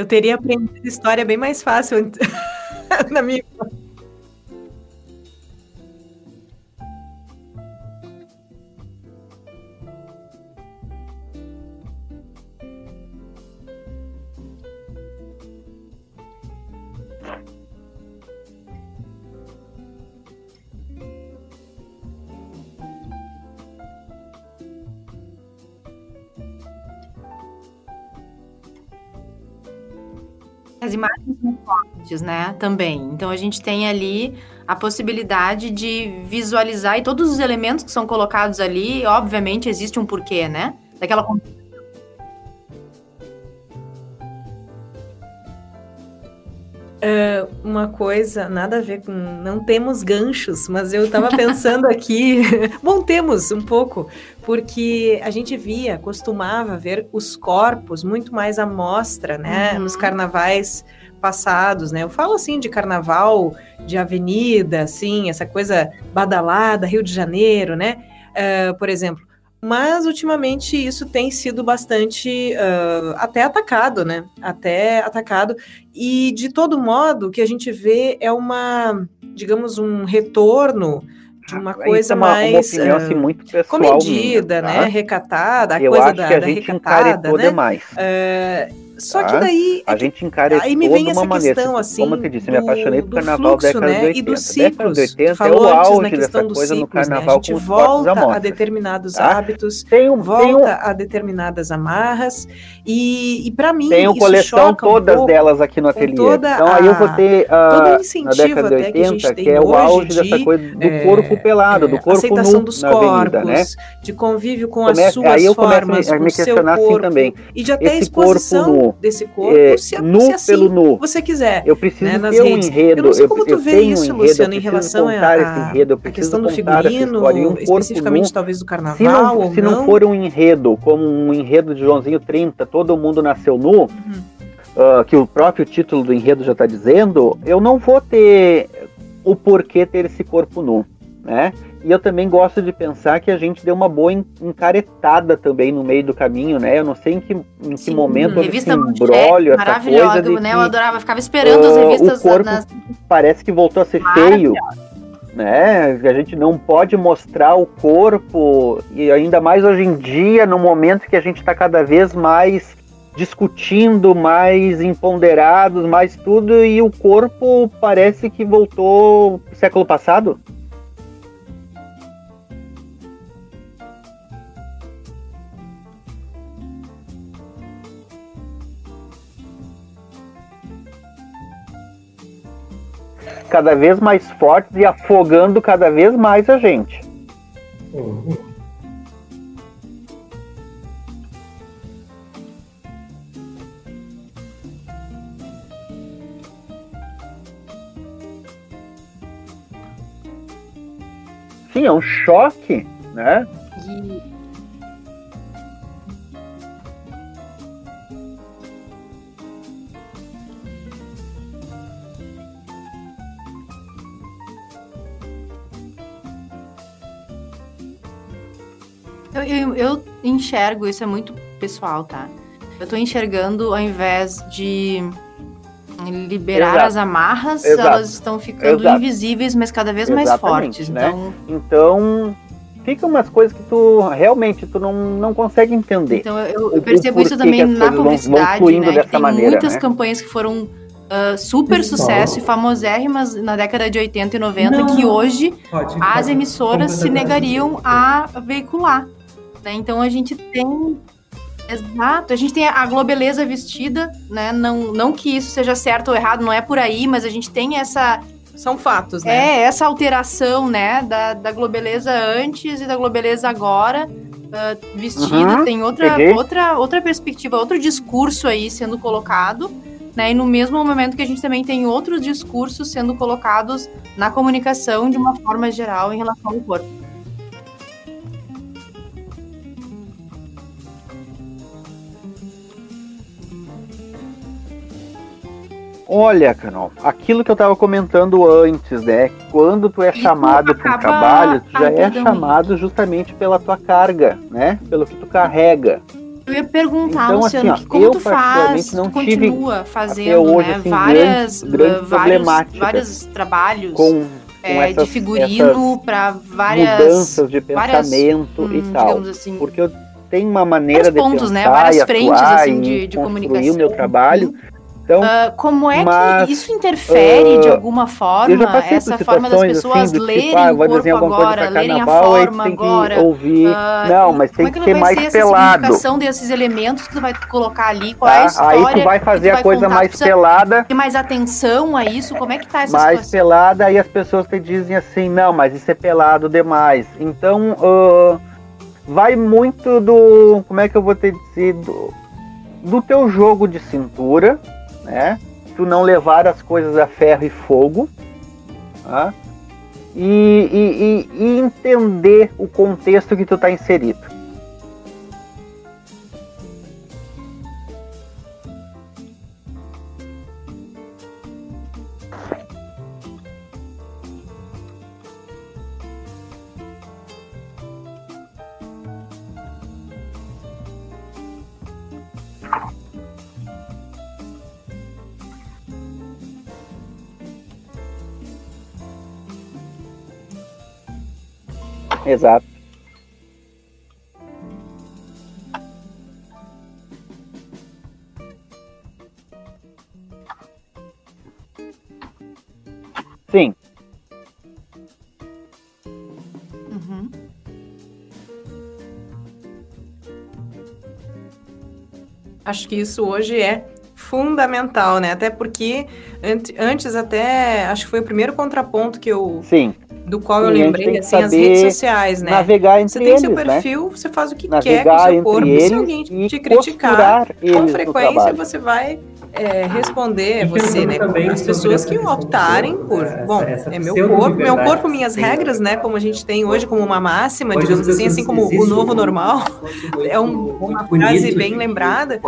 Speaker 5: Eu teria aprendido história bem mais fácil na minha.
Speaker 3: As imagens são fortes, né? Também. Então a gente tem ali a possibilidade de visualizar e todos os elementos que são colocados ali, obviamente existe um porquê, né? Daquela
Speaker 5: É, uma coisa, nada a ver com. Não temos ganchos, mas eu tava pensando aqui. Bom, temos um pouco, porque a gente via, costumava ver os corpos muito mais à mostra, né?
Speaker 3: Uhum.
Speaker 5: Nos carnavais passados, né? Eu falo assim de carnaval de avenida, assim, essa coisa badalada, Rio de Janeiro, né? É, por exemplo. Mas ultimamente isso tem sido bastante uh, até atacado, né? Até atacado. E de todo modo, o que a gente vê é uma, digamos, um retorno de uma
Speaker 4: Isso
Speaker 5: coisa
Speaker 4: é uma,
Speaker 5: mais
Speaker 4: uma opinião
Speaker 5: ah,
Speaker 4: assim, muito pessoal
Speaker 5: comedida,
Speaker 4: minha, tá?
Speaker 5: né? Recatada, a
Speaker 4: Eu
Speaker 5: coisa
Speaker 4: acho
Speaker 5: da,
Speaker 4: que a
Speaker 5: da
Speaker 4: gente
Speaker 5: recatada, né?
Speaker 4: demais.
Speaker 5: É, só que
Speaker 4: Tá?
Speaker 5: daí é
Speaker 4: A
Speaker 5: que
Speaker 4: gente encaretou
Speaker 5: Aí me
Speaker 4: de
Speaker 5: vem
Speaker 4: uma
Speaker 5: essa
Speaker 4: maneira.
Speaker 5: questão, assim,
Speaker 4: como eu te disse, me apaixonei por carnaval
Speaker 5: fluxo,
Speaker 4: década de
Speaker 5: né,
Speaker 4: 80.
Speaker 5: e dos
Speaker 4: década
Speaker 5: ciclos.
Speaker 4: de 80
Speaker 5: Falou
Speaker 4: é o
Speaker 5: antes na
Speaker 4: auge
Speaker 5: questão dos
Speaker 4: coisa no
Speaker 5: ciclos, né? A gente
Speaker 4: corpos
Speaker 5: volta a determinados
Speaker 4: tá?
Speaker 5: hábitos,
Speaker 4: Tem um, tem um,
Speaker 5: volta a determinadas amarras, e, e para mim
Speaker 4: Tenho
Speaker 5: isso
Speaker 4: coleção
Speaker 5: choca um
Speaker 4: todas
Speaker 5: pouco
Speaker 4: delas aqui no ateliê. Então aí eu vou
Speaker 5: a-
Speaker 4: ter
Speaker 5: todo o
Speaker 4: na
Speaker 5: incentivo
Speaker 4: década de
Speaker 5: até que a gente
Speaker 4: 80,
Speaker 5: tem
Speaker 4: que é o auge
Speaker 5: de,
Speaker 4: dessa coisa do
Speaker 5: é,
Speaker 4: corpo pelado, do
Speaker 5: é,
Speaker 4: corpo
Speaker 5: aceitação
Speaker 4: nu
Speaker 5: dos
Speaker 4: na avenida,
Speaker 5: corpos,
Speaker 4: né?
Speaker 5: de convívio com as suas
Speaker 4: aí eu a
Speaker 5: formas,
Speaker 4: a
Speaker 5: com
Speaker 4: me assim
Speaker 5: corpo,
Speaker 4: também.
Speaker 5: e de até
Speaker 4: Esse corpo
Speaker 5: exposição
Speaker 4: nu,
Speaker 5: desse corpo,
Speaker 4: é,
Speaker 5: se,
Speaker 4: nu
Speaker 5: se assim
Speaker 4: pelo nu.
Speaker 5: você quiser.
Speaker 4: Eu preciso
Speaker 5: né, nas
Speaker 4: ter um
Speaker 5: redes.
Speaker 4: enredo.
Speaker 5: Eu não sei como tu
Speaker 4: eu
Speaker 5: vê isso,
Speaker 4: um enredo,
Speaker 5: Luciano,
Speaker 4: eu
Speaker 5: em relação a,
Speaker 4: esse enredo, eu
Speaker 5: a questão do figurino,
Speaker 4: um
Speaker 5: especificamente
Speaker 4: nu,
Speaker 5: talvez do
Speaker 4: se
Speaker 5: carnaval
Speaker 4: não,
Speaker 5: ou
Speaker 4: se não for um enredo, como um enredo de Joãozinho 30, todo mundo nasceu nu, ah, que o próprio título do enredo já está dizendo, eu não vou ter o porquê ter esse corpo nu, né? E eu também gosto de pensar que a gente deu uma boa en- encaretada também no meio do caminho, né? Eu não sei em que, em que
Speaker 3: Sim,
Speaker 4: momento houve esse
Speaker 3: revista Manchete,
Speaker 4: embrólio, essa
Speaker 3: maravilhosa,
Speaker 4: coisa de
Speaker 3: né? Eu
Speaker 4: que
Speaker 3: adorava, ficava esperando as
Speaker 4: ah,
Speaker 3: revistas
Speaker 4: o corpo
Speaker 3: nas-
Speaker 4: parece que voltou a ser feio, né? A gente não pode mostrar o corpo e ainda mais hoje em dia, no momento que a gente está cada vez mais discutindo, mais imponderados, mais tudo e o corpo parece que voltou século passado. Cada vez mais fortes e afogando cada vez mais a gente.
Speaker 2: Uhum.
Speaker 4: Sim, é um choque, né?
Speaker 3: E- Eu, eu, eu enxergo, isso é muito pessoal, tá? Eu tô enxergando, ao invés de liberar
Speaker 4: Exato.
Speaker 3: as amarras,
Speaker 4: Exato.
Speaker 3: elas estão ficando
Speaker 4: Exato.
Speaker 3: invisíveis, mas cada vez mais fortes.
Speaker 4: né?
Speaker 3: Então,
Speaker 4: Então, fica umas coisas que tu realmente tu não, não consegue entender.
Speaker 3: Então eu, eu- percebo isso também na
Speaker 4: coisas vão- vão
Speaker 3: publicidade, né? tem
Speaker 4: maneira,
Speaker 3: muitas
Speaker 4: né?
Speaker 3: campanhas que foram ah, super sucesso e famosérrimas na década de 80 e 90,
Speaker 2: Não.
Speaker 3: que hoje
Speaker 2: Pode,
Speaker 3: as
Speaker 2: pode
Speaker 3: emissoras se negariam a veicular. Né? Então a gente tem. Exato, a gente tem a globeleza vestida, né? Não, não que isso seja certo ou errado, não é por aí, mas a gente tem essa
Speaker 5: São fatos, né?
Speaker 3: é, essa alteração, né, da, da globeleza antes e da globeleza agora, ah, vestida,
Speaker 4: Uhum,
Speaker 3: tem outra,
Speaker 4: peguei.
Speaker 3: outra, outra perspectiva, outro discurso aí sendo colocado, né, e no mesmo momento que a gente também tem outros discursos sendo colocados na comunicação de uma forma geral em relação ao corpo.
Speaker 4: Olha, Carol, aquilo que eu tava comentando antes, né? Quando tu é
Speaker 3: tu
Speaker 4: chamado para um
Speaker 3: acaba-
Speaker 4: trabalho, tu já é chamado justamente pela tua carga, né? Pelo que tu carrega.
Speaker 3: Eu ia perguntar,
Speaker 4: Então,
Speaker 3: Luciano,
Speaker 4: assim, ó,
Speaker 3: que como
Speaker 4: eu
Speaker 3: tu faz, tu
Speaker 4: não tive
Speaker 3: continua fazendo,
Speaker 4: hoje,
Speaker 3: né,
Speaker 4: assim,
Speaker 3: várias,
Speaker 4: grandes- grandes
Speaker 3: ah, vários, vários trabalhos
Speaker 4: Com, com
Speaker 3: é,
Speaker 4: essas,
Speaker 3: de figurino para várias
Speaker 4: mudanças de
Speaker 3: várias,
Speaker 4: pensamento e
Speaker 3: hum,
Speaker 4: tal.
Speaker 3: assim,
Speaker 4: Porque eu tenho uma maneira
Speaker 3: Vários
Speaker 4: de
Speaker 3: pontos,
Speaker 4: pensar
Speaker 3: né? Várias
Speaker 4: e
Speaker 3: frentes,
Speaker 4: atuar
Speaker 3: assim, de- de comunicação.
Speaker 4: o meu trabalho. Então,
Speaker 3: Ah, como é
Speaker 4: Mas,
Speaker 3: que isso interfere de
Speaker 4: ah,
Speaker 3: alguma forma, essa forma das
Speaker 4: situações
Speaker 3: pessoas
Speaker 4: assim, do
Speaker 3: lerem
Speaker 4: tipo, ah,
Speaker 3: o corpo agora, lerem a
Speaker 4: carnaval, tu
Speaker 3: forma
Speaker 4: tem que
Speaker 3: agora?
Speaker 4: ouvir.
Speaker 3: Ah,
Speaker 4: não, mas tem
Speaker 3: é
Speaker 4: que
Speaker 3: que
Speaker 4: ser mais
Speaker 3: ser essa
Speaker 4: pelado.
Speaker 3: significação desses elementos que tu vai colocar ali? Qual é a
Speaker 4: Tá?
Speaker 3: história?
Speaker 4: Aí tu vai fazer
Speaker 3: tu
Speaker 4: a
Speaker 3: vai
Speaker 4: coisa
Speaker 3: contar?
Speaker 4: mais pelada,
Speaker 3: ter mais atenção a isso? Como é que tá essa
Speaker 4: mais
Speaker 3: situação?
Speaker 4: pelada, aí as pessoas te dizem assim, não, mas isso é pelado demais. Então, vai muito do, como é que eu vou te dizer, do, do teu jogo de cintura, né? Tu não levar as coisas a ferro e fogo, tá? E, e- e- e entender o contexto que tu tá inserido. Exato. Sim,
Speaker 3: Uhum.
Speaker 5: Acho que isso hoje é fundamental, né? Até porque ante- antes até, acho que foi o primeiro contraponto que eu
Speaker 4: sim.
Speaker 5: Do qual eu lembrei, assim, as redes sociais, né?
Speaker 4: Navegar entre
Speaker 5: Você tem
Speaker 4: eles,
Speaker 5: seu
Speaker 4: né?
Speaker 5: perfil, você faz o que
Speaker 4: Navegar
Speaker 5: quer com o seu corpo. Se alguém te criticar, com frequência você vai é, responder
Speaker 2: E
Speaker 5: você, né? As pessoas que optarem
Speaker 2: corpo,
Speaker 5: por,
Speaker 2: né?
Speaker 5: bom, é meu corpo, meu corpo, minhas regras, né?
Speaker 2: né?
Speaker 5: Como a gente tem hoje como uma máxima,
Speaker 2: Hoje
Speaker 5: digamos
Speaker 2: as
Speaker 5: assim, assim como o novo
Speaker 2: um-
Speaker 5: normal. É um- uma
Speaker 2: bonito
Speaker 5: frase bem lembrada.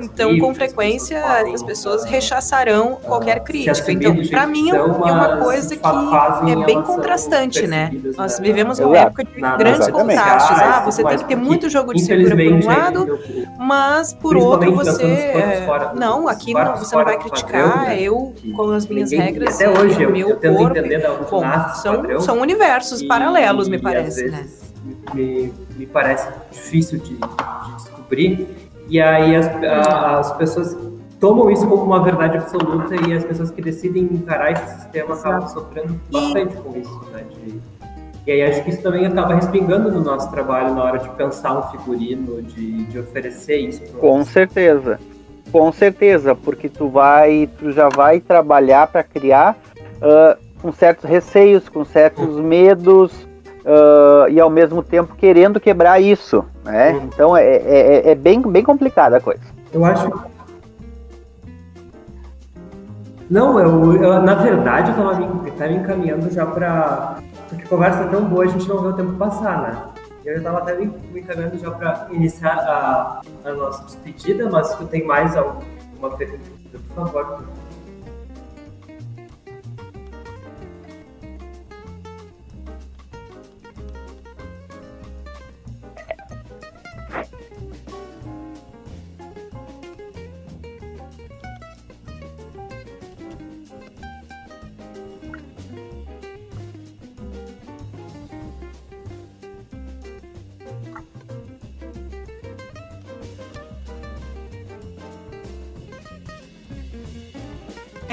Speaker 5: Então, com frequência, as pessoas
Speaker 2: ah,
Speaker 5: rechaçarão qualquer
Speaker 2: se
Speaker 5: crítica. Então, para mim, é uma coisa que é bem contrastante, né? Nós
Speaker 2: na-
Speaker 5: vivemos numa
Speaker 4: Exato.
Speaker 5: época de grandes contrastes. Ah, você tem que ter muito jogo de cintura por um lado,
Speaker 2: o-
Speaker 5: mas por outro você é, não
Speaker 2: os
Speaker 5: aqui não, você não vai criticar
Speaker 2: né?
Speaker 5: eu
Speaker 2: Que
Speaker 5: com as minhas
Speaker 2: ninguém-
Speaker 5: regras
Speaker 2: até hoje
Speaker 5: e
Speaker 2: eu,
Speaker 5: meu
Speaker 2: eu tento
Speaker 5: corpo
Speaker 2: entender da onde
Speaker 5: bom são
Speaker 2: padrão,
Speaker 5: são universos
Speaker 2: e-
Speaker 5: paralelos me
Speaker 2: e,
Speaker 5: parece
Speaker 2: às
Speaker 5: né
Speaker 2: me, me parece difícil de, de descobrir e aí as, a- as pessoas tomam isso como uma verdade absoluta e as pessoas que decidem encarar esse sistema acabam sofrendo bastante com isso, né? de- e aí acho que isso também acaba respingando no nosso trabalho na hora de pensar um figurino, de, de oferecer isso.
Speaker 4: Com certeza. Com certeza, porque tu vai, tu já vai trabalhar para criar ah, com certos receios, com certos medos ah, e ao mesmo tempo querendo quebrar isso, né?
Speaker 2: Uhum.
Speaker 4: Então é, é, é bem, bem complicada a coisa.
Speaker 2: Eu acho. Não, eu, eu- na verdade eu tava me, me encaminhando já pra. Porque conversa é tão boa, a gente não vê o tempo passar, né? Eu já tava até me, me encaminhando já pra iniciar a, a nossa despedida, mas se tu tem mais alguma pergunta, por favor.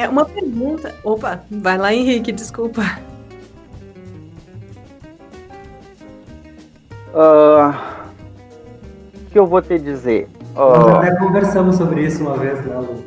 Speaker 5: É uma pergunta opa vai lá Henrique desculpa
Speaker 4: Ah, O que eu vou te dizer?
Speaker 2: Nós
Speaker 4: Ah,
Speaker 2: até conversamos sobre isso uma vez, né, Lu?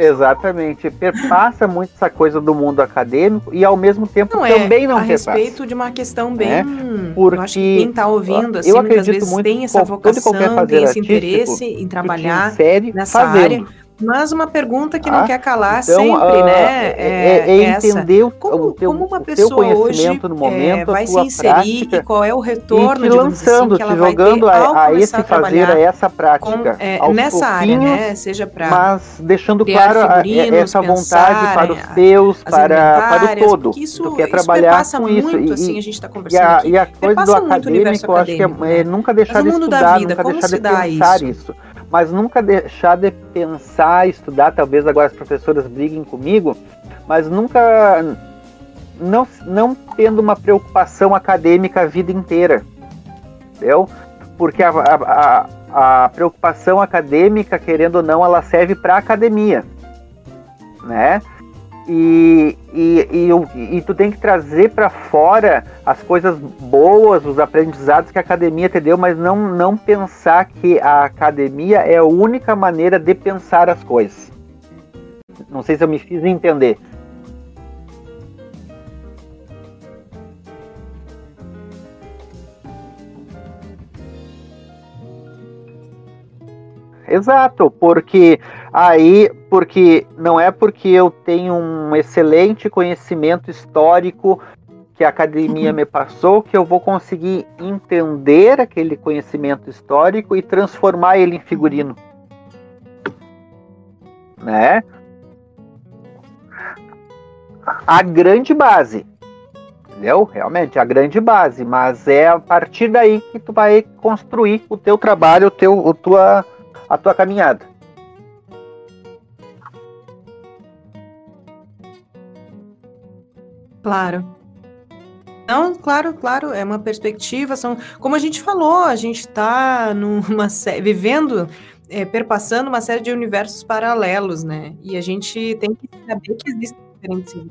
Speaker 4: exatamente, perpassa muito essa coisa do mundo acadêmico e ao mesmo tempo
Speaker 5: não
Speaker 4: também
Speaker 5: é
Speaker 4: não
Speaker 5: a
Speaker 4: perpassa.
Speaker 5: respeito de uma questão bem
Speaker 4: É,
Speaker 5: eu acho que
Speaker 4: porque,
Speaker 5: quem tá ouvindo
Speaker 4: eu
Speaker 5: assim muitas
Speaker 4: acredito
Speaker 5: vezes
Speaker 4: muito
Speaker 5: tem essa vocação
Speaker 4: fazer
Speaker 5: tem esse interesse em trabalhar
Speaker 4: insere
Speaker 5: nessa
Speaker 4: fazendo.
Speaker 5: área Mas uma pergunta que não
Speaker 4: Tá?
Speaker 5: quer calar
Speaker 4: Então,
Speaker 5: sempre,
Speaker 4: ah,
Speaker 5: né?
Speaker 4: é, é
Speaker 5: essa.
Speaker 4: entender o,
Speaker 5: Como,
Speaker 4: o teu,
Speaker 5: como uma pessoa hoje
Speaker 4: no
Speaker 5: é,
Speaker 4: momento,
Speaker 5: vai
Speaker 4: a
Speaker 5: se inserir
Speaker 4: prática,
Speaker 5: e qual é o
Speaker 4: e
Speaker 5: retorno,
Speaker 4: te
Speaker 5: digamos assim,
Speaker 4: lançando,
Speaker 5: que ela
Speaker 4: te
Speaker 5: vai
Speaker 4: jogando a, a esse
Speaker 5: a
Speaker 4: fazer, a essa
Speaker 5: com,
Speaker 4: prática,
Speaker 5: é,
Speaker 4: aos
Speaker 5: nessa área, né? Seja para
Speaker 4: mas deixando claro a-
Speaker 5: figurinos,
Speaker 4: essa vontade
Speaker 5: pensar,
Speaker 4: para os
Speaker 5: é,
Speaker 4: teus, para, para o todo.
Speaker 5: isso,
Speaker 4: tu quer
Speaker 5: isso
Speaker 4: trabalhar
Speaker 5: perpassa
Speaker 4: com isso.
Speaker 5: muito,
Speaker 4: e,
Speaker 5: assim,
Speaker 4: e-
Speaker 5: a gente está
Speaker 4: e
Speaker 5: conversando
Speaker 4: a,
Speaker 5: aqui.
Speaker 4: e a coisa do acadêmico, eu acho que é, é
Speaker 5: né?
Speaker 4: nunca deixar de estudar, nunca deixar de pensar
Speaker 5: isso?
Speaker 4: Mas nunca deixar de pensar, estudar, talvez agora as professoras briguem comigo, mas nunca não, não tendo uma preocupação acadêmica a vida inteira. Entendeu? Porque a, a, a, a preocupação acadêmica, querendo ou não, ela serve para academia. Né? E, e, e, e tu tem que trazer para fora as coisas boas, os aprendizados que a academia te deu, mas não, não pensar que a academia é a única maneira de pensar as coisas. Não sei se eu me fiz entender. Exato, porque aí, porque não é porque eu tenho um excelente conhecimento histórico que a academia me passou que eu vou conseguir entender aquele conhecimento histórico e transformar ele em figurino. Né? A grande base, entendeu? Realmente a grande base, mas é a partir daí que tu vai construir o teu trabalho, o teu, o tua, a tua caminhada.
Speaker 5: Claro. Não, claro, claro, é uma perspectiva, são, como a gente falou, a gente está numa sé- vivendo, é, perpassando uma série de universos paralelos, né? E a gente tem que saber que existem diferentes.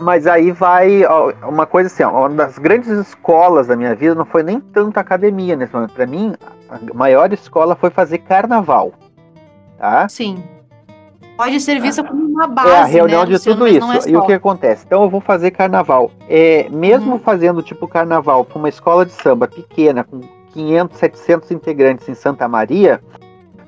Speaker 4: Mas aí vai ó, uma coisa assim, ó, uma das grandes escolas da minha vida não foi nem tanto academia nesse momento. Para mim, a maior escola foi fazer carnaval, tá?
Speaker 3: Sim. Pode ser vista como uma base,
Speaker 4: é a reunião
Speaker 3: né,
Speaker 4: de tudo isso.
Speaker 3: é
Speaker 4: e o que acontece? Então eu vou fazer carnaval. É, mesmo
Speaker 3: Uhum.
Speaker 4: fazendo tipo carnaval para uma escola de samba pequena, com 500, 700 integrantes em Santa Maria,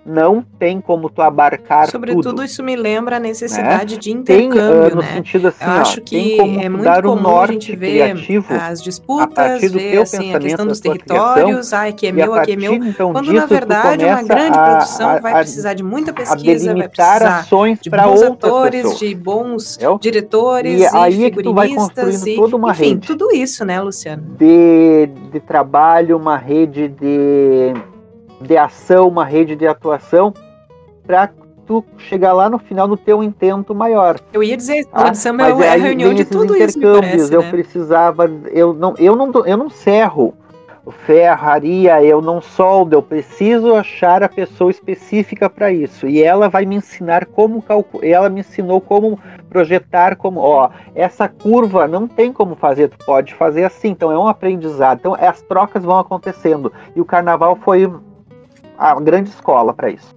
Speaker 4: não tem como tu abarcar
Speaker 5: Sobretudo,
Speaker 4: tudo.
Speaker 5: isso me lembra a necessidade de
Speaker 4: Tem,
Speaker 5: intercâmbio,
Speaker 4: ah, no
Speaker 5: né?
Speaker 4: sentido assim,
Speaker 5: Eu
Speaker 4: ó,
Speaker 5: acho que é muito
Speaker 4: dar um
Speaker 5: comum a gente ver as
Speaker 4: a
Speaker 5: disputas,
Speaker 4: do
Speaker 5: ver assim, a questão dos territórios, ah, aqui é
Speaker 4: a
Speaker 5: meu, aqui é meu.
Speaker 4: então,
Speaker 5: Quando
Speaker 4: disso,
Speaker 5: na verdade uma grande
Speaker 4: a-
Speaker 5: produção
Speaker 4: a-
Speaker 5: vai
Speaker 4: a-
Speaker 5: precisar de muita
Speaker 4: a
Speaker 5: pesquisa, vai precisar
Speaker 4: ações
Speaker 5: de bons atores,
Speaker 4: pessoas.
Speaker 5: de bons
Speaker 4: entendeu?
Speaker 5: diretores
Speaker 4: E
Speaker 5: e,
Speaker 4: aí é que tu vai
Speaker 5: figurinistas
Speaker 4: construindo
Speaker 5: e,
Speaker 4: toda uma
Speaker 5: enfim,
Speaker 4: rede.
Speaker 5: tudo isso, né, Luciano?
Speaker 4: de, de trabalho, uma rede de, de ação, uma rede de atuação, para tu chegar lá no final no teu intento maior.
Speaker 5: Eu ia dizer, a escola
Speaker 4: Ah,
Speaker 5: de samba é
Speaker 4: mas
Speaker 5: a reunião de tudo isso, me parece,
Speaker 4: eu
Speaker 5: né?
Speaker 4: precisava, eu não, eu não, eu não serro ferraria, eu não soldo, eu preciso achar a pessoa específica para isso. E ela vai me ensinar como calcular, ela me ensinou como projetar, como, ó, essa curva não tem como fazer, tu pode fazer assim, então é um aprendizado. Então as trocas vão acontecendo. E o carnaval foi a grande escola para isso.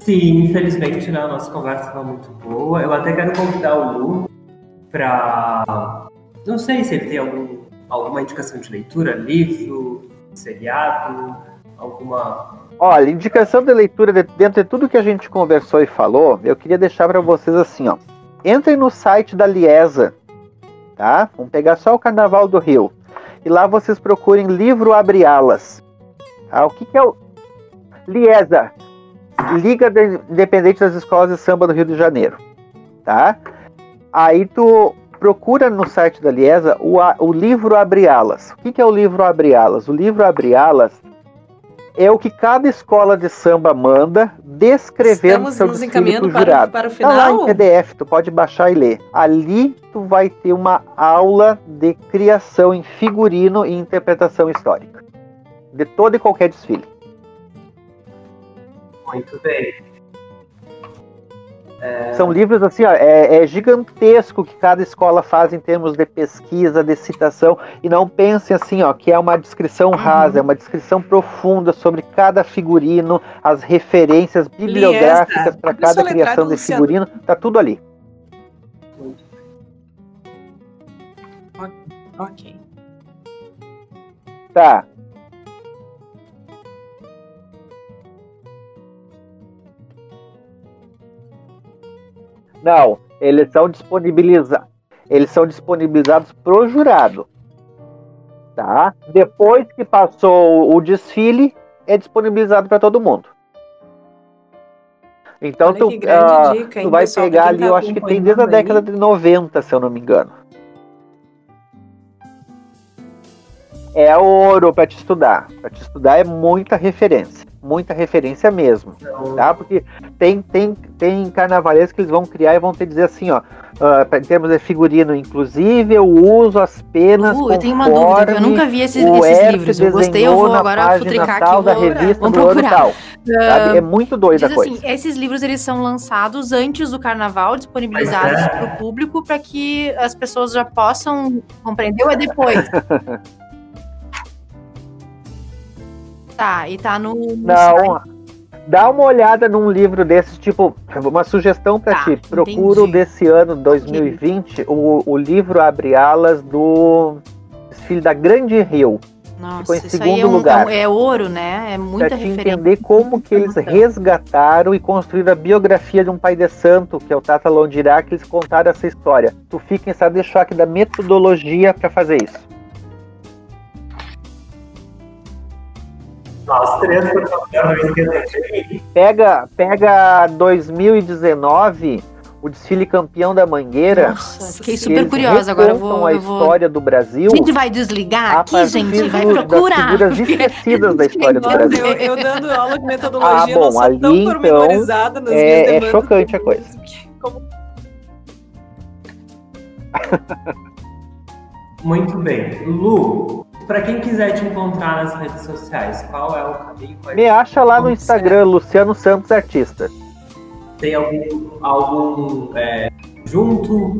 Speaker 2: Sim, infelizmente né, a nossa conversa estava muito boa. Eu até quero convidar o Lu para. Não sei se ele tem algum, alguma indicação de leitura, livro, seriado, alguma.
Speaker 4: Olha, indicação de leitura de- dentro de tudo que a gente conversou e falou, eu queria deixar para vocês assim, ó. Entrem no site da Liesa, tá? Vamos pegar só o Carnaval do Rio. E lá vocês procurem livro Abre Alas. Tá? O que, que é o Liesa? Liga de- Independente das Escolas de Samba do Rio de Janeiro, tá? Aí tu procura no site da Liesa o, o livro Abre Alas. O que, que é o livro Abre Alas? O livro Abre Alas é o que cada escola de samba manda, descrevendo
Speaker 5: Estamos
Speaker 4: seu
Speaker 5: nos
Speaker 4: desfile
Speaker 5: encaminhando
Speaker 4: pro
Speaker 5: para,
Speaker 4: jurado.
Speaker 5: para o
Speaker 4: Tá lá em
Speaker 5: final.
Speaker 4: PDF, tu pode baixar e ler. Ali tu vai ter uma aula de criação em figurino e interpretação histórica. De todo e qualquer desfile.
Speaker 2: Muito bem.
Speaker 4: São livros assim, ó, é, é gigantesco que cada escola faz em termos de pesquisa, de citação, e não pensem assim, ó, que é uma descrição rasa, é uma descrição profunda sobre cada figurino, as referências bibliográficas para cada criação de
Speaker 5: Luciano.
Speaker 4: figurino, tá tudo ali.
Speaker 5: Ok.
Speaker 4: Tá. Não, eles são disponibilizados. Eles são disponibilizados pro jurado. Tá? Depois que passou o desfile, é disponibilizado para todo mundo. Então
Speaker 5: Olha
Speaker 4: tu, ah,
Speaker 5: dica,
Speaker 4: tu vai pegar ali,
Speaker 5: tá
Speaker 4: eu acho que tem desde a década de 90, se eu não me engano. É ouro para te estudar. Para te estudar é muita referência, muita referência mesmo, tá? Porque tem tem tem carnavalescos que eles vão criar e vão ter que dizer assim, ó, ah, pra- em termos de figurino, inclusive eu uso as penas
Speaker 3: Uh, eu tenho uma dúvida, eu nunca vi esses,
Speaker 4: o
Speaker 3: esses livros. Eu gostei, eu vou agora futricar aqui.
Speaker 4: da
Speaker 3: vou-
Speaker 4: revista
Speaker 3: procurar.
Speaker 4: tal. sabe? É muito doida a coisa.
Speaker 3: assim, esses livros eles são lançados antes do carnaval, disponibilizados
Speaker 2: é.
Speaker 3: para o público para que as pessoas já possam compreender ou é depois. tá, e tá no, no site.
Speaker 4: Não, dá uma olhada num livro desses, tipo, uma sugestão pra
Speaker 3: Tá,
Speaker 4: ti. Procura desse ano, 2020, o, o livro Abre Alas do desfile da Grande Rio.
Speaker 3: Nossa,
Speaker 4: ficou em
Speaker 3: isso aí é,
Speaker 4: segundo
Speaker 3: um-
Speaker 4: lugar.
Speaker 3: é ouro, né? É muita
Speaker 4: Pra
Speaker 3: referência.
Speaker 4: entender como que eles resgataram e construíram a biografia de um pai de santo, que é o Tata Londirá, que eles contaram essa história. Tu fica em estado de choque da metodologia pra fazer isso.
Speaker 2: Nós três.
Speaker 4: Pega, pega 2019, o desfile campeão da Mangueira.
Speaker 3: Nossa, fiquei
Speaker 4: que
Speaker 3: super
Speaker 4: eles
Speaker 3: curiosa. Agora eu vou.
Speaker 4: a
Speaker 3: Eu vou...
Speaker 4: história do Brasil.
Speaker 3: A gente vai desligar aqui, gente. Vai procurar.
Speaker 4: Figuras esquecidas da história do Brasil.
Speaker 5: eu, eu dando aula de metodologia,
Speaker 4: Ah, bom, ali,
Speaker 5: tão
Speaker 4: então,
Speaker 5: pormenorizada nas minhas
Speaker 4: É, é chocante a coisa.
Speaker 5: Como-
Speaker 2: Muito bem. Lu, para quem quiser te encontrar nas redes sociais, qual é o caminho? É-
Speaker 4: Me acha lá no Instagram, Luciano Santos Artista.
Speaker 2: Tem algum, algum é, junto?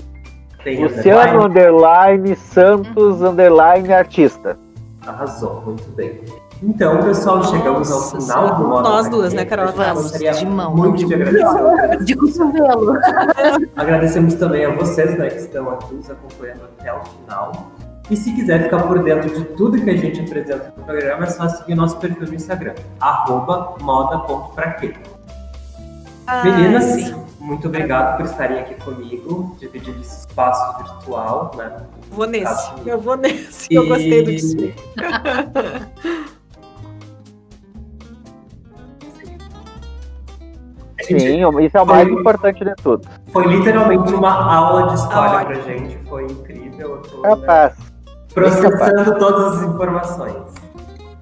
Speaker 2: Tem
Speaker 4: Luciano
Speaker 2: underline?
Speaker 4: underline Santos underline artista.
Speaker 2: Arrasou, muito bem. Então, pessoal, chegamos ao final do modo
Speaker 5: Nós duas, né, Carol?
Speaker 2: Eu
Speaker 3: Vamos, de mão,
Speaker 2: muito
Speaker 3: de
Speaker 2: agradecer.
Speaker 3: De cotovelo.
Speaker 2: Agradecemos também a vocês né, que estão aqui nos acompanhando até o final. E se quiser ficar por dentro de tudo que a gente apresenta no programa, é só seguir nosso perfil no Instagram, arroba moda.praquê.
Speaker 5: Ah,
Speaker 2: Meninas,
Speaker 5: sim.
Speaker 2: muito obrigado por estarem aqui comigo, dividindo esse espaço virtual, né?
Speaker 5: Vou nesse.
Speaker 2: Tá.
Speaker 5: Eu vou nesse. Eu gostei do desfile.
Speaker 4: Sim, isso é o mais
Speaker 2: Foi-
Speaker 4: importante de tudo.
Speaker 2: Foi literalmente uma aula de história
Speaker 5: Ah,
Speaker 2: pra gente, foi incrível. Né,
Speaker 4: Capaz.
Speaker 2: Processando todas as informações.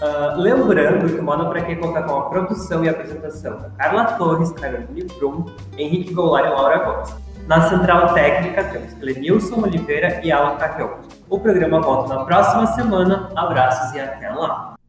Speaker 2: Ah, lembrando que o Moda Pra Quem conta com a produção e apresentação da Carla Torres, Caroline Brum, Henrique Goulart e Laura Gomes. Na central técnica temos Lenilson Oliveira e Alan Carrion. O programa volta na próxima semana. Abraços e até lá!